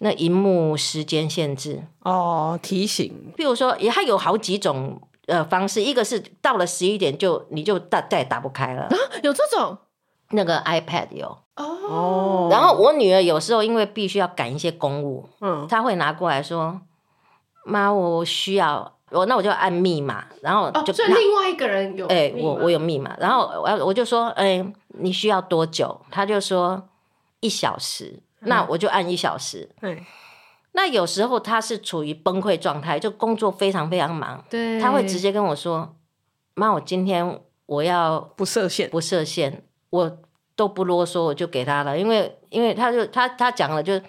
那荧幕时间限制哦，提醒。譬如说，也它有好几种呃方式，一个是到了十一点就你就再再也打不开了啊，有这种？那个 iPad 有哦。然后我女儿有时候因为必须要赶一些公务，嗯，她会拿过来说：“妈，我需要。”我那我就按密码，然后就、哦、所以另外一个人有哎、欸，我我有密码，然后我我就说，哎、欸，你需要多久？她就说一小时，那我就按一小时。对、嗯，那有时候他是处于崩溃状态，就工作非常非常忙，对，他会直接跟我说，妈，我今天我要不设限，不设限，我都不啰嗦，我就给他了，因为因为他就他他讲了就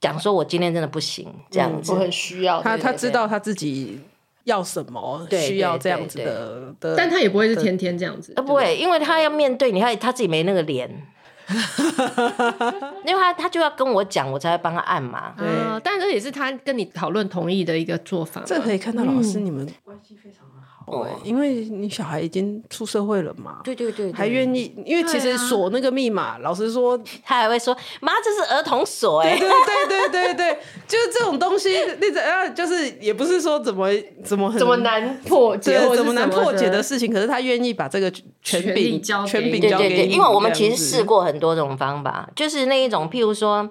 讲说我今天真的不行，这样子，嗯、我很需要他，他知道他自己。要什么需要这样子的，但他也不会是天天这样子，呃，不会，因为他要面对你，他他自己没那个脸，因为他他就要跟我讲，我才会帮他按嘛。对，但这也是他跟你讨论同意的一个做法。这可以看到老师你们关系非常。哦，因为你小孩已经出社会了嘛，对对对，还愿意，因为其实锁那个密码，老实说，他还会说，妈，这是儿童锁，哎，对对对对对，就是这种东西，那怎样，就是也不是说怎么怎么很怎么难破解，怎么难破解的事情，可是他愿意把这个权柄交权柄交给你，因为我们其实试过很多种方法，就是那一种，譬如说，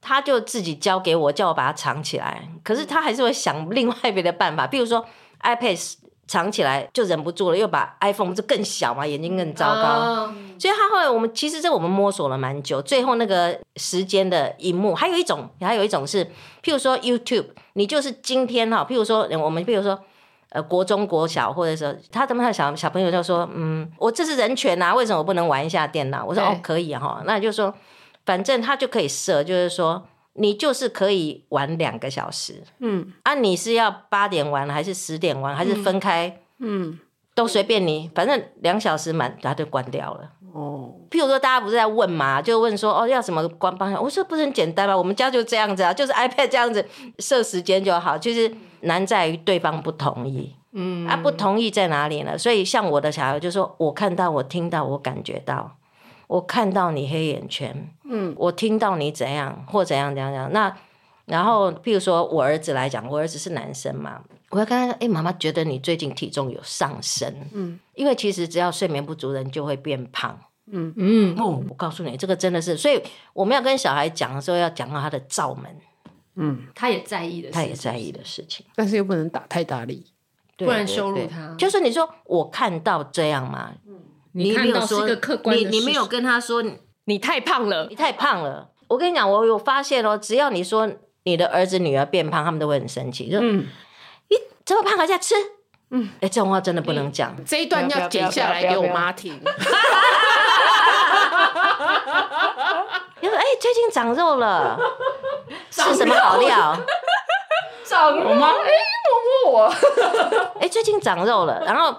他就自己交给我，叫我把它藏起来，可是他还是会想另外别的办法，譬如说 iPad。藏起来就忍不住了，又把 iPhone 不是更小嘛，眼睛更糟糕。Oh. 所以他后来我们其实这我们摸索了蛮久，最后那个时间的荧幕还有一种，还有一种是，譬如说 YouTube，你就是今天哈，譬如说我们譬如说呃国中国小或者说他他们的小小朋友就说，嗯，我这是人权啊，为什么我不能玩一下电脑？我说哦可以哈，那就说反正他就可以设，就是说。你就是可以玩两个小时，嗯，啊，你是要八点玩还是十点玩，还是分开，嗯，都随便你，反正两小时满，它就关掉了。哦，譬如说大家不是在问嘛，就问说哦要什么关方向？我说不是很简单吗？我们家就这样子啊，就是 iPad 这样子设时间就好，其实难在于对方不同意，嗯，啊不同意在哪里呢？所以像我的小孩就说，我看到，我听到，我感觉到。我看到你黑眼圈，嗯，我听到你怎样或怎样怎样怎样。那然后，譬如说我儿子来讲，我儿子是男生嘛，我要跟他说，哎，妈妈觉得你最近体重有上升，嗯，因为其实只要睡眠不足，人就会变胖，嗯嗯。哦，我告诉你，这个真的是，所以我们要跟小孩讲的时候，要讲到他的罩门，嗯，他也在意的，他也在意的事情，但是又不能打太大力，不能羞辱他。就是你说我看到这样嘛。你看到是个客观的事实，你你没有跟他说你太胖了，你太胖了。我跟你讲，我有发现哦，只要你说你的儿子女儿变胖，他们都会很生气，就嗯，你这么胖还在吃，嗯，哎，这种话真的不能讲。这一段要剪下来给我妈听。你 说哎，最近长肉了，吃什么好料？长肉吗？哎，摸摸我。哎，最近长肉了，然后。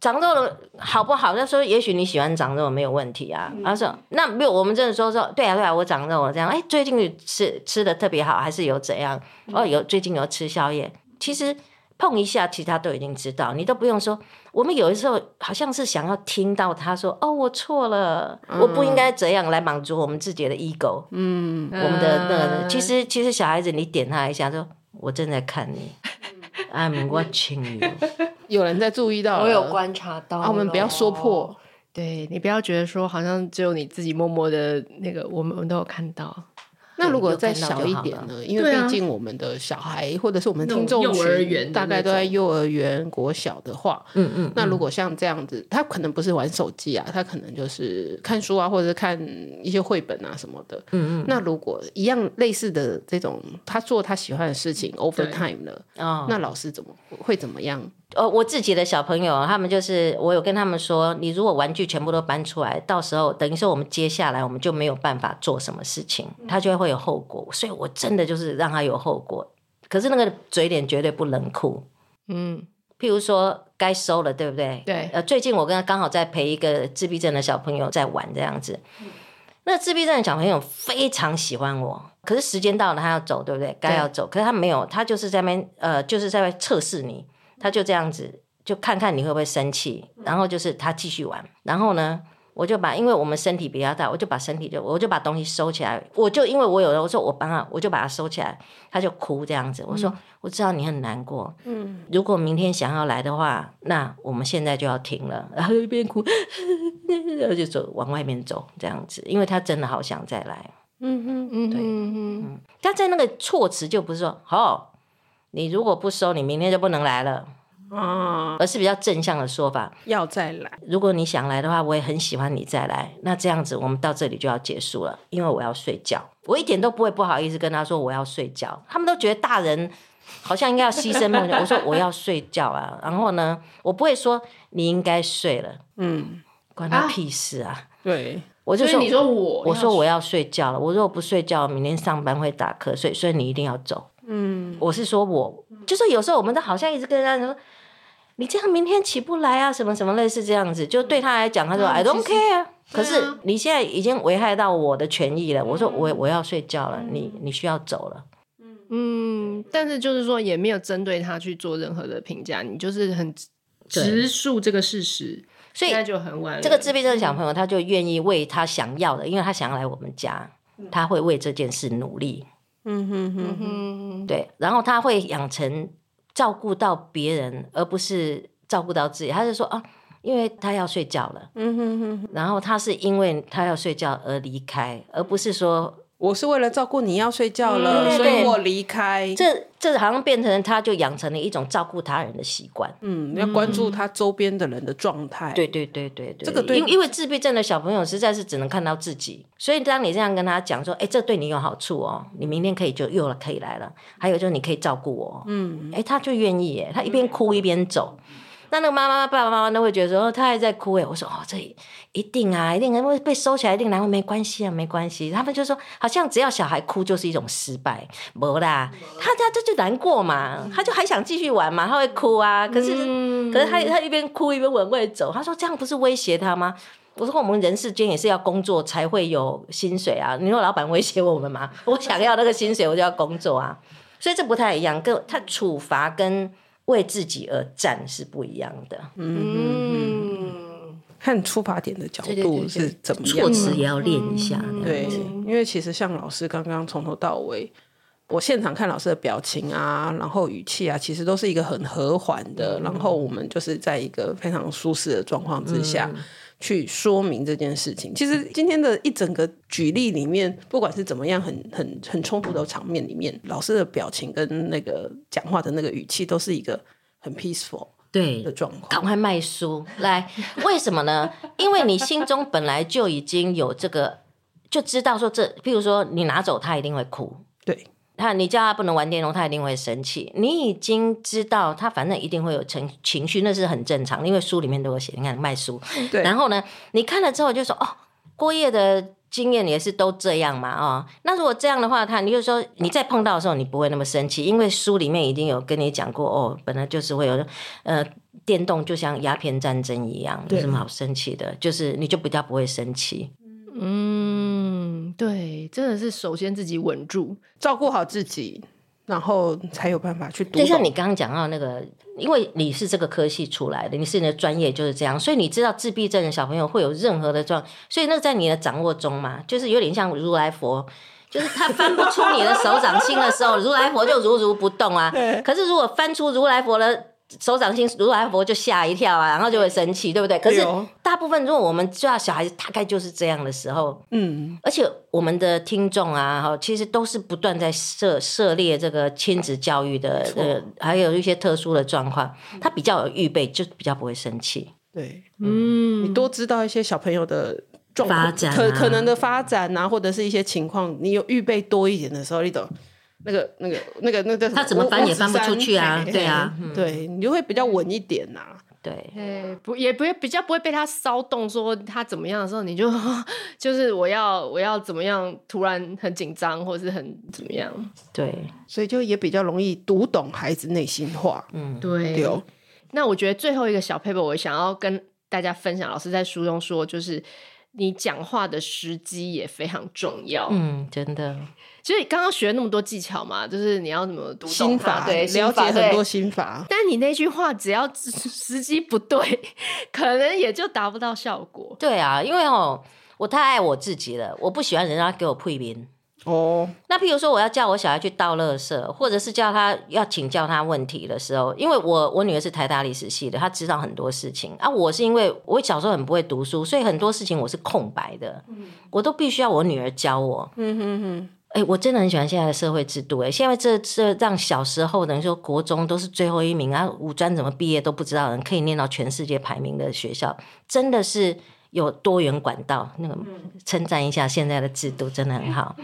长肉了好不好？他说：“也许你喜欢长肉没有问题啊。嗯”他说：“那没有，我们真的说说，对啊，对啊，我长肉了这样。哎，最近吃吃的特别好，还是有怎样？哦，有最近有吃宵夜。其实碰一下，其他都已经知道，你都不用说。我们有的时候好像是想要听到他说：‘哦，我错了，嗯、我不应该怎样来满足我们自己的 ego。’嗯，我们的那个，其实其实小孩子，你点他一下，说：‘我正在看你。’ I'm watching you。有人在注意到，我有观察到。啊，我们不要说破，对，你不要觉得说好像只有你自己默默的那个，我们我们都有看到。那如果再小一点呢？因为毕竟我们的小孩或者是我们听众群大概都在幼儿园、国小的话，嗯嗯。那如果像这样子，他可能不是玩手机啊，他可能就是看书啊，或者是看一些绘本啊什么的。嗯嗯。那如果一样类似的这种，他做他喜欢的事情，overtime 了，哦，那老师怎么会怎么样？呃，我自己的小朋友，他们就是我有跟他们说，你如果玩具全部都搬出来，到时候等于说我们接下来我们就没有办法做什么事情，他就会有后果。所以我真的就是让他有后果，可是那个嘴脸绝对不冷酷。嗯，譬如说该收了，对不对？对。呃，最近我跟他刚好在陪一个自闭症的小朋友在玩这样子，那自闭症的小朋友非常喜欢我，可是时间到了他要走，对不对？该要走，可是他没有，他就是在那边呃，就是在测试你。他就这样子，就看看你会不会生气，然后就是他继续玩，然后呢，我就把，因为我们身体比较大，我就把身体就，我就把东西收起来，我就因为我有了，我说我帮他，我就把他收起来，他就哭这样子，我说、嗯、我知道你很难过，嗯，如果明天想要来的话，那我们现在就要停了，然后一边哭，然后就走往外面走这样子，因为他真的好想再来，嗯哼嗯对嗯嗯，他在那个措辞就不是说好。哦你如果不收，你明天就不能来了，哦，而是比较正向的说法，要再来。如果你想来的话，我也很喜欢你再来。那这样子，我们到这里就要结束了，因为我要睡觉。我一点都不会不好意思跟他说我要睡觉。他们都觉得大人好像应该要牺牲梦想。我说我要睡觉啊，然后呢，我不会说你应该睡了，嗯，关他屁事啊。啊对，我就说你说我，我说我要睡觉了。我说我不睡觉，明天上班会打瞌睡，所以你一定要走。嗯，我是说我，就是有时候我们都好像一直跟人家说，你这样明天起不来啊，什么什么类似这样子，就对他来讲，他说、嗯、I don't care 啊。可是你现在已经危害到我的权益了。我说我我要睡觉了，你你需要走了。嗯，但是就是说也没有针对他去做任何的评价，你就是很直述这个事实，所以那就很晚。这个自闭症小朋友他就愿意为他想要的，因为他想要来我们家，他会为这件事努力。嗯哼哼哼，对，然后他会养成照顾到别人，而不是照顾到自己。他就说啊，因为他要睡觉了，嗯哼哼，然后他是因为他要睡觉而离开，而不是说。我是为了照顾你要睡觉了，嗯、所以我离开。这这好像变成他就养成了一种照顾他人的习惯。嗯，要关注他周边的人的状态。对对对对对，这个对，因因为自闭症的小朋友实在是只能看到自己，所以当你这样跟他讲说，哎，这对你有好处哦，你明天可以就又可以来了。还有就是你可以照顾我，嗯，哎，他就愿意耶，他一边哭一边走。那那个妈妈、爸爸妈妈都会觉得说，他还在哭哎。我说哦，这一定啊，一定会被收起来，一定然后没关系啊，没关系。他们就说，好像只要小孩哭就是一种失败，没啦，他他这就难过嘛，他就还想继续玩嘛，他会哭啊。可是、嗯、可是他他一边哭一边往外走，他说这样不是威胁他吗？我说我们人世间也是要工作才会有薪水啊。你说老板威胁我们吗？我想要那个薪水，我就要工作啊。所以这不太一样，跟他处罚跟。为自己而战是不一样的，嗯，看出发点的角度是怎么样，措辞也要练一下。对，因为其实像老师刚刚从头到尾，我现场看老师的表情啊，然后语气啊，其实都是一个很和缓的，然后我们就是在一个非常舒适的状况之下。去说明这件事情。其实今天的一整个举例里面，不管是怎么样很很很冲突的场面里面，老师的表情跟那个讲话的那个语气，都是一个很 peaceful 对的状况。赶快卖书来，为什么呢？因为你心中本来就已经有这个，就知道说这，譬如说你拿走，他一定会哭。对。他，你叫他不能玩电动，他一定会生气。你已经知道他反正一定会有情情绪，那是很正常，因为书里面都有写。你看卖书，对。然后呢，你看了之后就说哦，过夜的经验也是都这样嘛，哦。那如果这样的话，他你就说你再碰到的时候，你不会那么生气，因为书里面已经有跟你讲过哦，本来就是会有呃，电动就像鸦片战争一样，有什么好生气的？就是你就比较不会生气。嗯，对，真的是首先自己稳住，照顾好自己，然后才有办法去读。就像你刚刚讲到那个，因为你是这个科系出来的，你是你的专业就是这样，所以你知道自闭症的小朋友会有任何的状，所以那在你的掌握中嘛，就是有点像如来佛，就是他翻不出你的手掌心的时候，如来佛就如如不动啊。可是如果翻出如来佛的手掌心如果还佛就吓一跳啊，然后就会生气，对不对？可是大部分如果我们知道小孩子大概就是这样的时候，嗯，而且我们的听众啊，哈，其实都是不断在涉涉猎这个亲子教育的，呃，还有一些特殊的状况，他比较有预备，就比较不会生气。对，嗯，你多知道一些小朋友的状况发展、啊，可可能的发展啊，或者是一些情况，你有预备多一点的时候，你懂。那个、那个、那个、那个，他怎么翻也翻不出去啊！对啊，对，你就会比较稳一点呐。对，不也不会比较不会被他骚动，说他怎么样的时候，你就 就是我要我要怎么样，突然很紧张或是很怎么样。对，所以就也比较容易读懂孩子内心话。嗯，对。那我觉得最后一个小 paper，我想要跟大家分享，老师在书中说，就是你讲话的时机也非常重要。嗯，真的。其实刚刚学了那么多技巧嘛，就是你要怎么读心法，对，了解很多心法。但你那句话只要时机不对，可能也就达不到效果。对啊，因为哦，我太爱我自己了，我不喜欢人家给我批评。哦，那譬如说我要叫我小孩去倒垃圾，或者是叫他要请教他问题的时候，因为我我女儿是台大历史系的，她知道很多事情啊。我是因为我小时候很不会读书，所以很多事情我是空白的，嗯、我都必须要我女儿教我。嗯哼哼。哎、欸，我真的很喜欢现在的社会制度。哎，现在这这让小时候等于说国中都是最后一名啊，五专怎么毕业都不知道，人可以念到全世界排名的学校，真的是有多元管道。那个称赞一下现在的制度，真的很好。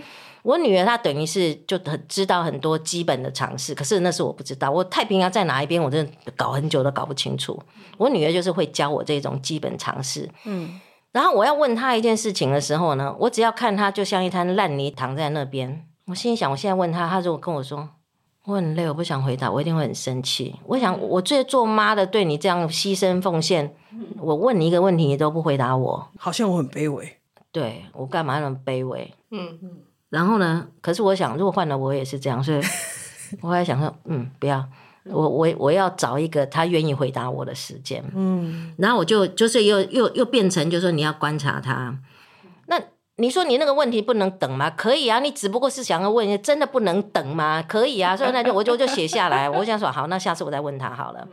我女儿她等于是就很知道很多基本的常识，可是那是我不知道。我太平洋在哪一边，我真的搞很久都搞不清楚。我女儿就是会教我这种基本常识。嗯。然后我要问他一件事情的时候呢，我只要看他就像一滩烂泥躺在那边，我心里想，我现在问他，他如果跟我说我很累，我不想回答，我一定会很生气。我想，我最做妈的对你这样牺牲奉献，我问你一个问题，你都不回答我，好像我很卑微。对，我干嘛那么卑微？嗯嗯。然后呢？可是我想，如果换了我也是这样，所以 我还想说，嗯，不要。我我我要找一个他愿意回答我的时间，嗯，然后我就就是又又又变成就是说你要观察他，那你说你那个问题不能等吗？可以啊，你只不过是想要问，真的不能等吗？可以啊，所以那就我就就写下来，我想说好，那下次我再问他好了，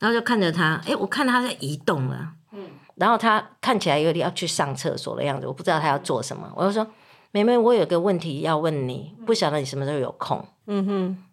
然后就看着他，哎，我看他在移动了，嗯，然后他看起来有点要去上厕所的样子，我不知道他要做什么，我就说妹妹，我有个问题要问你，不晓得你什么时候有空，嗯哼。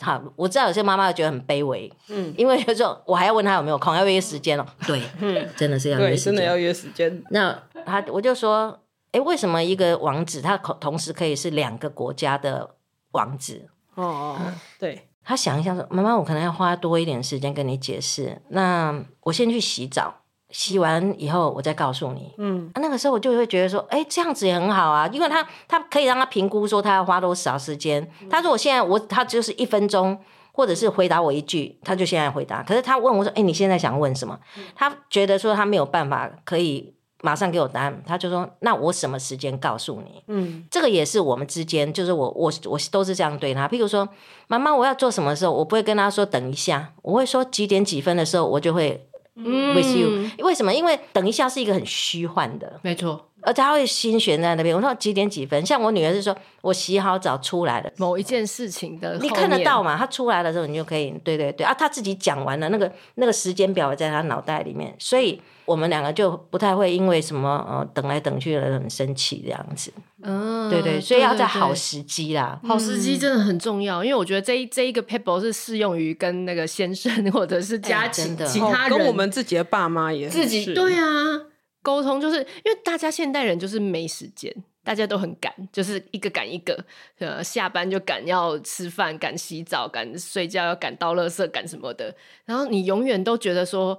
好，我知道有些妈妈觉得很卑微，嗯，因为有时候我还要问他有没有空，要约时间哦。对，嗯，真的是要约时间，真的要约时间。那他我就说，哎，为什么一个王子他同时可以是两个国家的王子？哦哦，对。他想一下说，妈妈，我可能要花多一点时间跟你解释。那我先去洗澡。洗完以后，我再告诉你。嗯，那个时候我就会觉得说，哎，这样子也很好啊，因为他他可以让他评估说他要花多少时间。他说我现在我他就是一分钟，或者是回答我一句，他就现在回答。可是他问我说，哎，你现在想问什么？他觉得说他没有办法可以马上给我答案，他就说，那我什么时间告诉你？嗯，这个也是我们之间，就是我我我都是这样对他。譬如说，妈妈我要做什么时候，我不会跟他说等一下，我会说几点几分的时候，我就会。With you，为什么？因为等一下是一个很虚幻的，没错。而且他会心悬在那边。我说几点几分？像我女儿是说，我洗好澡出来了，某一件事情的，你看得到嘛？她出来的时候，你就可以，对对对啊，她自己讲完了，那个那个时间表在她脑袋里面，所以。我们两个就不太会因为什么呃等来等去的很生气这样子，嗯，对对，所以要在好时机啦，好时机真的很重要，因为我觉得这一这一个 paper 是适用于跟那个先生或者是家庭的。其他人，跟我们自己的爸妈也自己对啊，沟通就是因为大家现代人就是没时间，大家都很赶，就是一个赶一个，呃，下班就赶要吃饭，赶洗澡，赶睡觉，要赶倒垃圾，赶什么的，然后你永远都觉得说。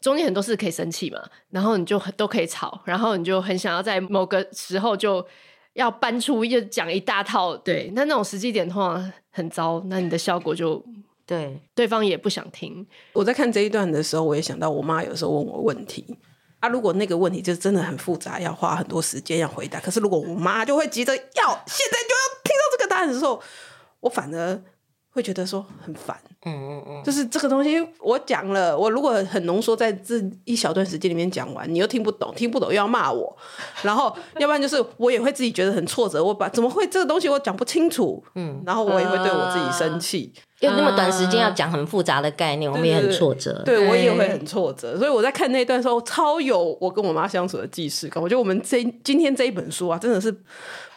中间很多事可以生气嘛，然后你就都可以吵，然后你就很想要在某个时候就要搬出一讲一大套，对，那那种时机点的话很糟，那你的效果就对对方也不想听。我在看这一段的时候，我也想到我妈有时候问我问题啊，如果那个问题就真的很复杂，要花很多时间要回答，可是如果我妈就会急着要现在就要听到这个答案的时候，我反而。会觉得说很烦，嗯嗯嗯，就是这个东西我讲了，我如果很浓缩在这一小段时间里面讲完，你又听不懂，听不懂又要骂我，然后要不然就是我也会自己觉得很挫折，我把怎么会这个东西我讲不清楚，嗯，然后我也会对我自己生气，用那么短时间要讲很复杂的概念，我们也很挫折。对，我也会很挫折。所以我在看那段时候，超有我跟我妈相处的既视感。我觉得我们这今天这一本书啊，真的是。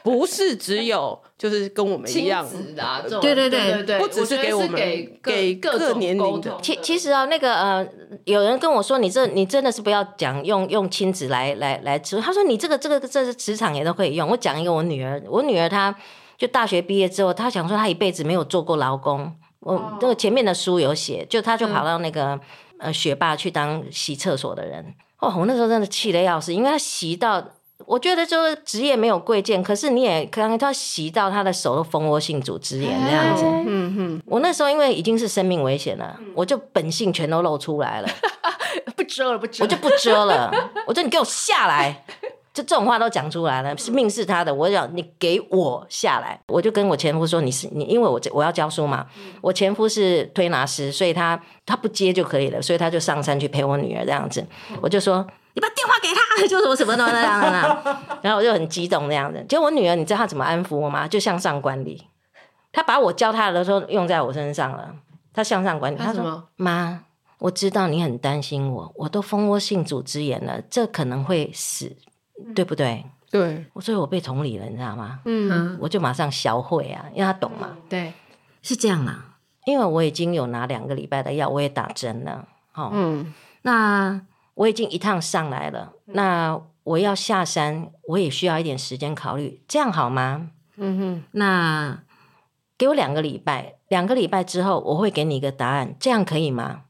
不是只有就是跟我们一样的、啊，对对对对，不只是给我们给给各年龄的。其其实啊，那个呃，有人跟我说，你这你真的是不要讲用用亲子来来来吃。他说你这个这个这是职场也都可以用。我讲一个我女儿，我女儿她就大学毕业之后，她想说她一辈子没有做过劳工。我那个前面的书有写，就她就跑到那个、嗯、呃学霸去当洗厕所的人。哦，我那时候真的气得要死，因为她洗到。我觉得就是职业没有贵贱，可是你也可能他洗到他的手都蜂窝性组织炎那样子。嗯哼，我那时候因为已经是生命危险了，我就本性全都露出来了，不遮了，不遮，我就不遮了。我说你给我下来，就这种话都讲出来了，是命是他的，我讲你给我下来。我就跟我前夫说，你是你，因为我我要教书嘛，我前夫是推拿师，所以他他不接就可以了，所以他就上山去陪我女儿这样子。我就说。你把电话给他，就是我什么都那样的，然后我就很激动那样子。结果我女儿，你知道她怎么安抚我吗？就向上管理，她把我教她的时候用在我身上了。她向上管理，她说：“妈，我知道你很担心我，我都蜂窝性组织炎了，这可能会死，对不对？”对，所以我被同理了，你知道吗？嗯，我就马上销会啊，因为她懂嘛。对，是这样啊，因为我已经有拿两个礼拜的药，我也打针了。哦，嗯，那。我已经一趟上来了，那我要下山，我也需要一点时间考虑，这样好吗？嗯哼，那给我两个礼拜，两个礼拜之后我会给你一个答案，这样可以吗？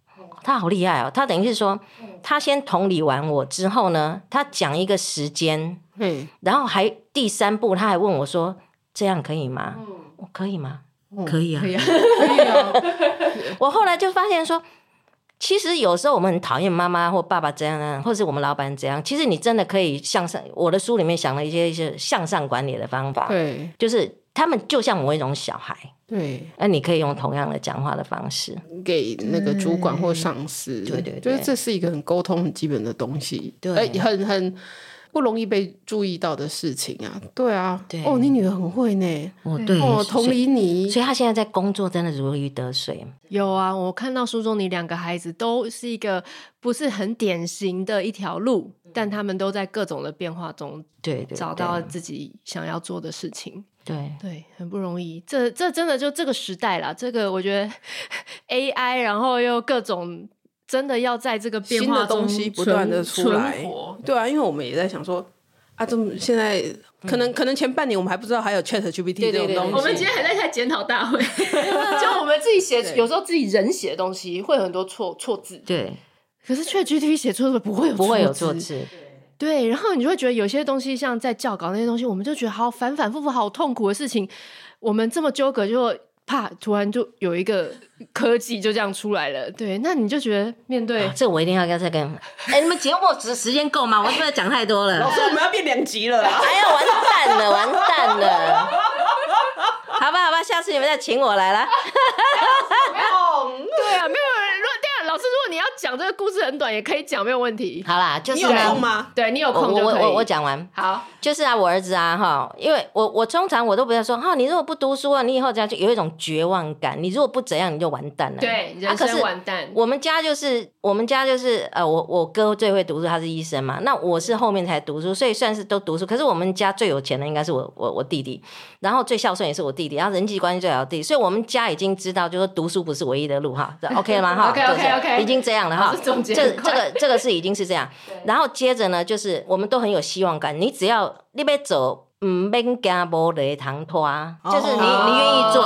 他好厉害哦，他等于是说，他先同理完我之后呢，他讲一个时间，嗯，然后还第三步他还问我说，这样可以吗？嗯，可以吗？可以啊，可以啊，可以啊。我后来就发现说。其实有时候我们很讨厌妈妈或爸爸这样，或者是我们老板怎样。其实你真的可以向上。我的书里面想了一些一些向上管理的方法，对，就是他们就像某一种小孩，对。那你可以用同样的讲话的方式给那个主管或上司，对对对，就是这是一个很沟通很基本的东西，对，很很。不容易被注意到的事情啊，对啊，对。哦，你女儿很会呢，哦，对，哦，同理你，所以她现在在工作真的如鱼得水。有啊，我看到书中你两个孩子都是一个不是很典型的一条路，但他们都在各种的变化中，对，找到自己想要做的事情，对。对，很不容易。这这真的就这个时代啦，这个我觉得 AI，然后又各种。真的要在这个变化中新的东西不断的出来，对啊，因为我们也在想说啊，这么现在可能、嗯、可能前半年我们还不知道还有 Chat GPT 这种东西，我们今天还在开检讨大会，就我们自己写，有时候自己人写的东西会有很多错错字，对，可是 Chat GPT 写错的不会有不会有错字，对，然后你就会觉得有些东西像在教稿那些东西，我们就觉得好反反复复好痛苦的事情，我们这么纠葛就。怕突然就有一个科技就这样出来了，对，那你就觉得面对、啊、这个我一定要跟再跟，哎、欸，你们节目时时间够吗？我是不是讲太多了？老师，我们要变两集了，哎呀，完蛋了，完蛋了，好吧，好吧，下次你们再请我来了。对啊，没有人。老师，如果你要讲这个故事很短，也可以讲，没有问题。好啦，就是你有空吗？对，你有空就可以。我我我讲完。好，就是啊，我儿子啊，哈，因为我我通常我都不要说，哈，你如果不读书啊，你以后这样就有一种绝望感。你如果不怎样，你就完蛋了。对，人生完蛋。我们家就是我们家就是呃，我我哥最会读书，他是医生嘛。那我是后面才读书，所以算是都读书。可是我们家最有钱的应该是我我我弟弟，然后最孝顺也是我弟弟，然后人际关系最好的弟弟。所以我们家已经知道，就是读书不是唯一的路哈。OK 了吗？哈，OK OK OK，已经这样了。好，这这个这个是已经是这样，然后接着呢，就是我们都很有希望感。你只要你别走，嗯，免惊无雷堂拖，就是你你愿意做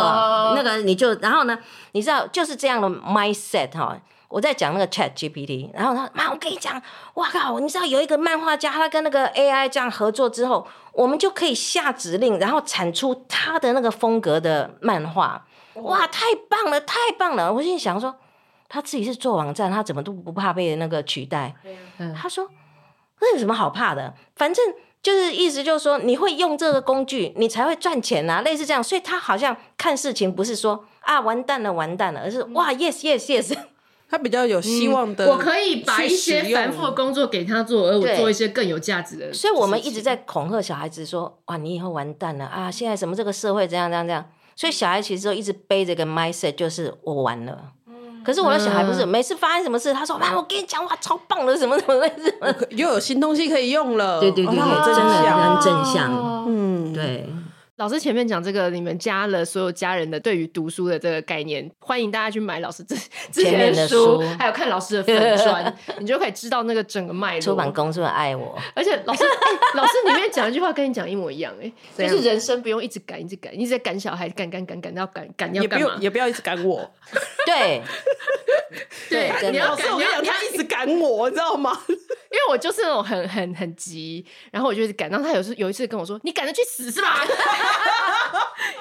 那个，你就然后呢，你知道就是这样的 mindset 哈。我在讲那个 Chat GPT，然后他妈，我跟你讲，哇靠，你知道有一个漫画家，他跟那个 AI 这样合作之后，我们就可以下指令，然后产出他的那个风格的漫画，哇，太棒了，太棒了！我心里想说。他自己是做网站，他怎么都不怕被那个取代。嗯、他说：“那有什么好怕的？反正就是意思就是说，你会用这个工具，你才会赚钱啊，类似这样。所以他好像看事情不是说啊完蛋了完蛋了，而是哇 yes yes yes。他比较有希望的、嗯，我可以把一些繁复的工作给他做，而我做一些更有价值的。所以我们一直在恐吓小孩子说：哇，你以后完蛋了啊！现在什么这个社会这样这样这样。所以小孩其实都一直背着个 mindset，就是我完了。可是我的小孩不是，每次发生什么事，他说：“妈，我跟你讲，哇，超棒的，什么什么什么，又有新东西可以用了。”对对对，真的很正向。嗯，对。老师前面讲这个，你们加了所有家人的对于读书的这个概念，欢迎大家去买老师之 之前的书，还有看老师的粉 专，你就可以知道那个整个脉络。出版公司很爱我，而且老师，欸、老师里面讲一句话跟你讲一模一样，哎，就是人生不用一直赶，一直赶，一直在赶小孩，赶赶赶赶到赶赶要干嘛？也不用，也不要一直赶我。对，对，你要赶，你要他一直赶我，你知道吗？我就是那种很很很急，然后我就是赶，然后他有时有一次跟我说：“你赶着去死是吧？”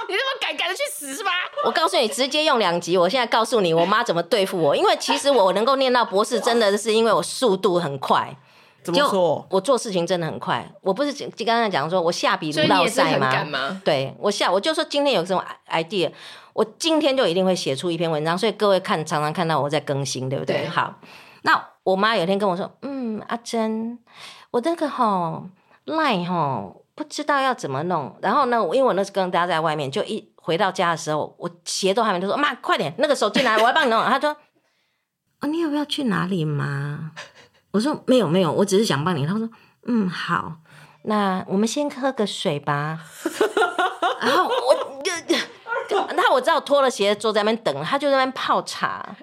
你那么赶，赶着去死是吧？我告诉你，直接用两集。我现在告诉你，我妈怎么对付我。因为其实我能够念到博士，真的是因为我速度很快。怎么说？我做事情真的很快。我不是刚刚讲说我下笔如落塞吗？吗对，我下我就说今天有这种 idea，我今天就一定会写出一篇文章。所以各位看，常常看到我在更新，对不对？对好，那我妈有天跟我说：“嗯，阿珍，我那个吼 line 吼。”不知道要怎么弄，然后呢，因为我那时跟大家在外面，就一回到家的时候，我鞋都还没，脱说妈，快点，那个手机来，我要帮你弄。他说：“哦，你有没有去哪里吗？”我说：“没有，没有，我只是想帮你。”他说：“嗯，好，那我们先喝个水吧。”然后我就，那我知道脱了鞋坐在那边等，他就在那边泡茶。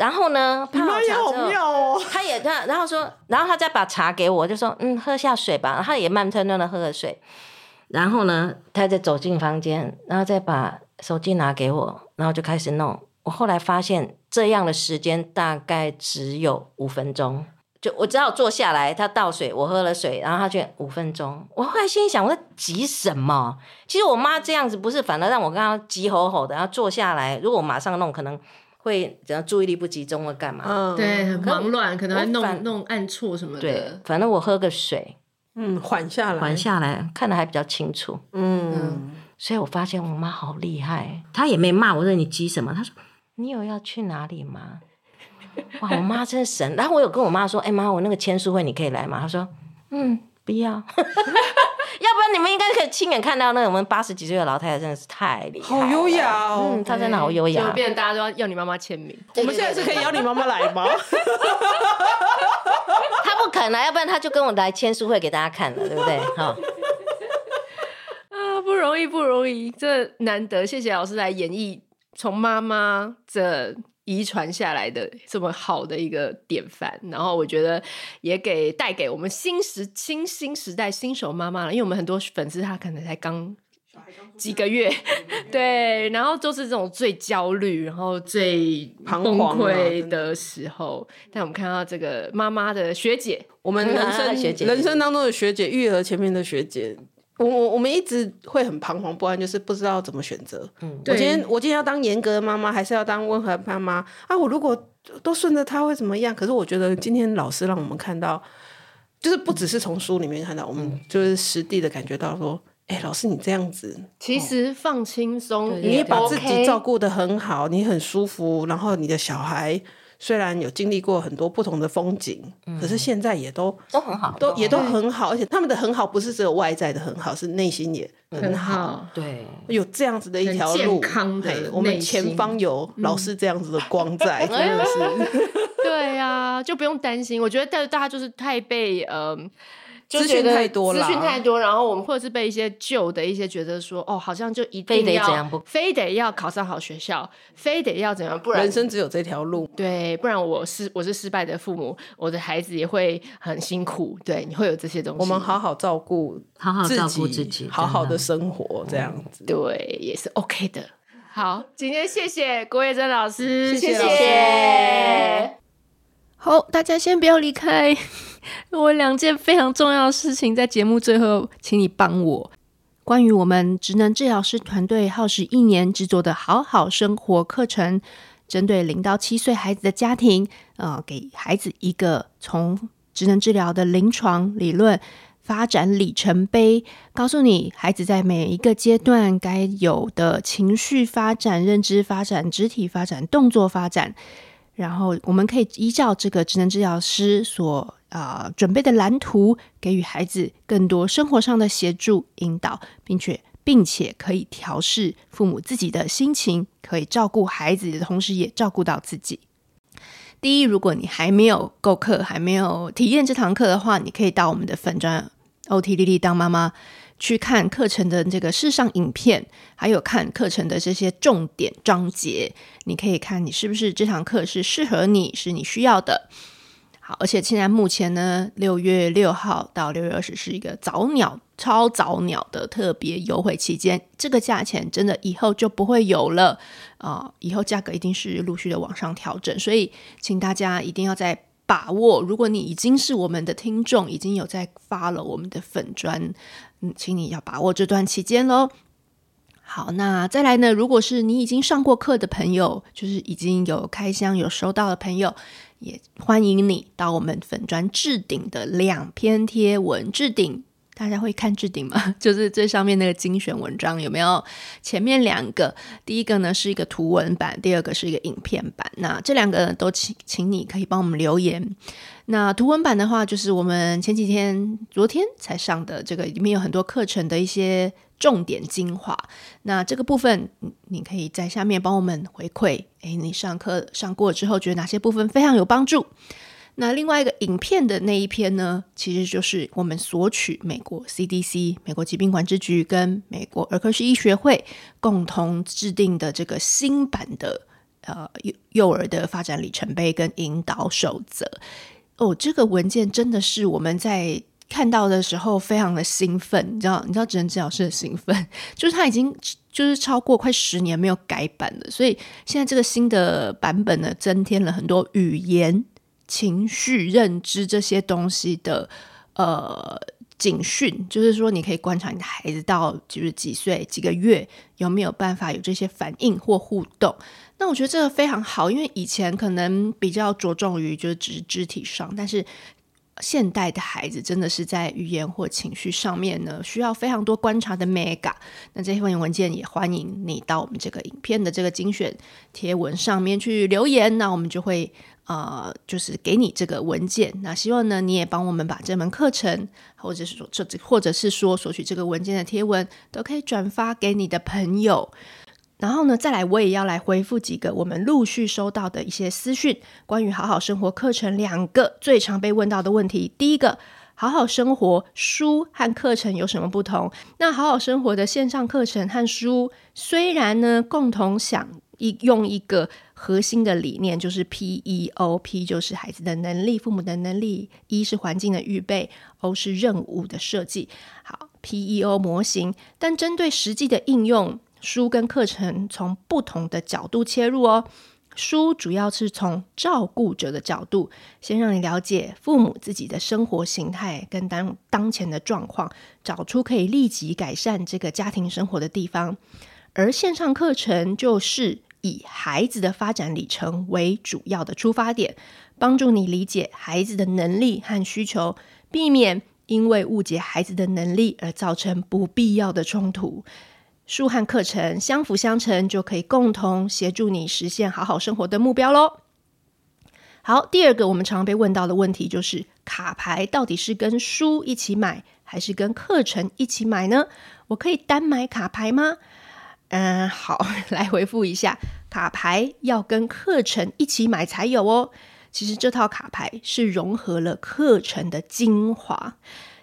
然后呢，泡茶之后，哦、他也他，然后说，然后他再把茶给我，就说，嗯，喝下水吧。然后他也慢吞吞的喝了水。然后呢，他再走进房间，然后再把手机拿给我，然后就开始弄。我后来发现，这样的时间大概只有五分钟。就我只好坐下来，他倒水，我喝了水，然后他就五分钟。我后来心里想，我在急什么？其实我妈这样子不是，反而让我刚刚急吼吼的，然后坐下来。如果我马上弄，可能。会只要注意力不集中或干嘛？嗯，对，很忙乱，可能会弄弄按错什么的。对，反正我喝个水，嗯，缓下来，缓下来，看的还比较清楚。嗯，嗯，所以我发现我妈好厉害，她也没骂我说你急什么，她说你有要去哪里吗？哇，我妈真神。然后我有跟我妈说，哎妈，我那个签书会你可以来吗？她说，嗯，不要。要不然你们应该可以亲眼看到那我们八十几岁的老太太真的是太厉害，好优雅哦，嗯，她真的好优雅，就变成大家都要要你妈妈签名。我们现在是可以邀你妈妈来吗？她不肯啊，要不然她就跟我来签书会给大家看了，对不对？好 啊，不容易，不容易，这难得，谢谢老师来演绎从妈妈这。遗传下来的这么好的一个典范，然后我觉得也给带给我们新时新新时代新手妈妈了，因为我们很多粉丝他可能才刚几个月，对，然后就是这种最焦虑，然后最崩溃的时候，但我们看到这个妈妈的学姐，我们人生学姐，人生当中的学姐，育儿前面的学姐。我我我们一直会很彷徨不安，就是不知道怎么选择。嗯，我今天我今天要当严格的妈妈，还是要当温和的妈妈啊？我如果都顺着他会怎么样？可是我觉得今天老师让我们看到，就是不只是从书里面看到，我们就是实地的感觉到说，哎、欸，老师你这样子，其实放轻松，你把自己照顾的很好，你很舒服，然后你的小孩。虽然有经历过很多不同的风景，嗯、可是现在也都都很好，都也都很好，而且他们的很好不是只有外在的很好，是内心也很好。很好对，有这样子的一条路，健康的，我们前方有老师这样子的光 在，真的是。对呀、啊，就不用担心。我觉得大大家就是太被嗯。呃资讯太多了，资讯太多，然后我们或者是被一些旧的一些觉得说，哦，好像就一定要非得怎样不，非得要考上好学校，非得要怎样，不然人生只有这条路。对，不然我是我是失败的父母，我的孩子也会很辛苦。对，你会有这些东西。我们好好照顾，好好照顾自己，好好的生活，这样子，对，也是 OK 的。好，今天谢谢郭叶珍老师，谢谢，谢谢。好，大家先不要离开。我两件非常重要的事情在节目最后，请你帮我。关于我们职能治疗师团队耗时一年制作的好好生活课程，针对零到七岁孩子的家庭，呃，给孩子一个从职能治疗的临床理论发展里程碑，告诉你孩子在每一个阶段该有的情绪发展、认知发展、肢体发展、动作发展。然后我们可以依照这个职能治疗师所啊、呃、准备的蓝图，给予孩子更多生活上的协助引导，并且并且可以调试父母自己的心情，可以照顾孩子的同时，也照顾到自己。第一，如果你还没有购课，还没有体验这堂课的话，你可以到我们的粉专 OT 丽丽当妈妈去看课程的这个试上影片，还有看课程的这些重点章节。你可以看你是不是这堂课是适合你，是你需要的。好，而且现在目前呢，六月六号到六月二十是一个早鸟超早鸟的特别优惠期间，这个价钱真的以后就不会有了。啊、以后价格一定是陆续的往上调整，所以请大家一定要在把握。如果你已经是我们的听众，已经有在发了我们的粉专，嗯，请你要把握这段期间喽。好，那再来呢？如果是你已经上过课的朋友，就是已经有开箱有收到的朋友，也欢迎你到我们粉砖置顶的两篇贴文置顶。大家会看置顶吗？就是最上面那个精选文章有没有？前面两个，第一个呢是一个图文版，第二个是一个影片版。那这两个都请请你可以帮我们留言。那图文版的话，就是我们前几天、昨天才上的，这个里面有很多课程的一些重点精华。那这个部分，你可以在下面帮我们回馈。诶，你上课上过之后，觉得哪些部分非常有帮助？那另外一个影片的那一篇呢，其实就是我们索取美国 CDC 美国疾病管制局跟美国儿科医学会共同制定的这个新版的呃幼幼儿的发展里程碑跟引导守则。哦，这个文件真的是我们在看到的时候非常的兴奋，你知道？你知道职能治疗师的兴奋，就是他已经就是超过快十年没有改版了，所以现在这个新的版本呢，增添了很多语言。情绪认知这些东西的呃警讯，就是说你可以观察你的孩子到就是几岁几个月有没有办法有这些反应或互动。那我觉得这个非常好，因为以前可能比较着重于就是只是肢体上，但是。现代的孩子真的是在语言或情绪上面呢，需要非常多观察的 mega。那这份文件也欢迎你到我们这个影片的这个精选贴文上面去留言，那我们就会呃，就是给你这个文件。那希望呢，你也帮我们把这门课程，或者是说这或者是说索取这个文件的贴文，都可以转发给你的朋友。然后呢，再来，我也要来回复几个我们陆续收到的一些私讯，关于好好生活课程两个最常被问到的问题。第一个，好好生活书和课程有什么不同？那好好生活的线上课程和书，虽然呢共同想一用一个核心的理念，就是 PEO，P 就是孩子的能力、父母的能力，E 是环境的预备，O 是任务的设计。好，PEO 模型，但针对实际的应用。书跟课程从不同的角度切入哦。书主要是从照顾者的角度，先让你了解父母自己的生活形态跟当当前的状况，找出可以立即改善这个家庭生活的地方。而线上课程就是以孩子的发展里程为主要的出发点，帮助你理解孩子的能力和需求，避免因为误解孩子的能力而造成不必要的冲突。书和课程相辅相成，就可以共同协助你实现好好生活的目标喽。好，第二个我们常常被问到的问题就是，卡牌到底是跟书一起买，还是跟课程一起买呢？我可以单买卡牌吗？嗯，好，来回复一下，卡牌要跟课程一起买才有哦。其实这套卡牌是融合了课程的精华，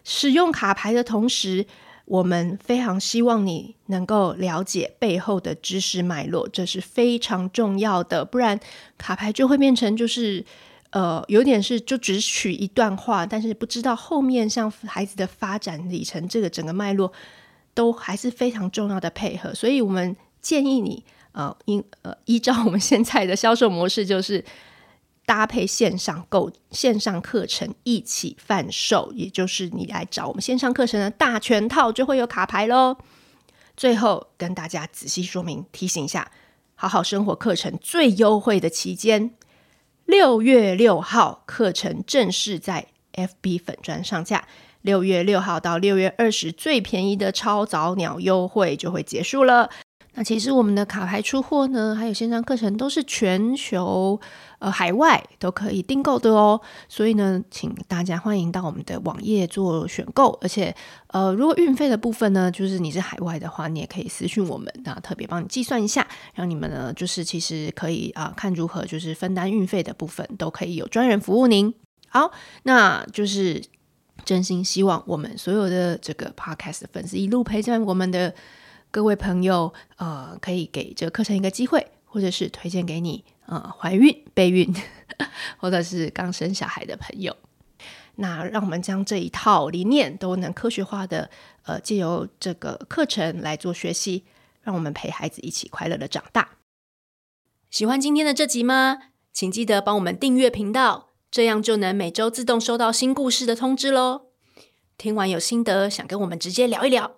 使用卡牌的同时。我们非常希望你能够了解背后的知识脉络，这是非常重要的。不然卡牌就会变成就是，呃，有点是就只取一段话，但是不知道后面像孩子的发展里程，这个整个脉络都还是非常重要的配合。所以我们建议你，呃，依呃依照我们现在的销售模式，就是。搭配线上购线上课程一起贩售，也就是你来找我们线上课程的大全套，就会有卡牌喽。最后跟大家仔细说明提醒一下，好好生活课程最优惠的期间，六月六号课程正式在 FB 粉砖上架，六月六号到六月二十最便宜的超早鸟优惠就会结束了。那其实我们的卡牌出货呢，还有线上课程都是全球呃海外都可以订购的哦。所以呢，请大家欢迎到我们的网页做选购。而且呃，如果运费的部分呢，就是你是海外的话，你也可以私讯我们，那特别帮你计算一下，让你们呢就是其实可以啊、看如何就是分担运费的部分，都可以有专人服务您。好，那就是真心希望我们所有的这个 Podcast 的粉丝一路陪在我们的。各位朋友，呃，可以给这个课程一个机会，或者是推荐给你，呃，怀孕、备孕，或者是刚生小孩的朋友。那让我们将这一套理念都能科学化的，呃，借由这个课程来做学习，让我们陪孩子一起快乐的长大。喜欢今天的这集吗？请记得帮我们订阅频道，这样就能每周自动收到新故事的通知喽。听完有心得，想跟我们直接聊一聊。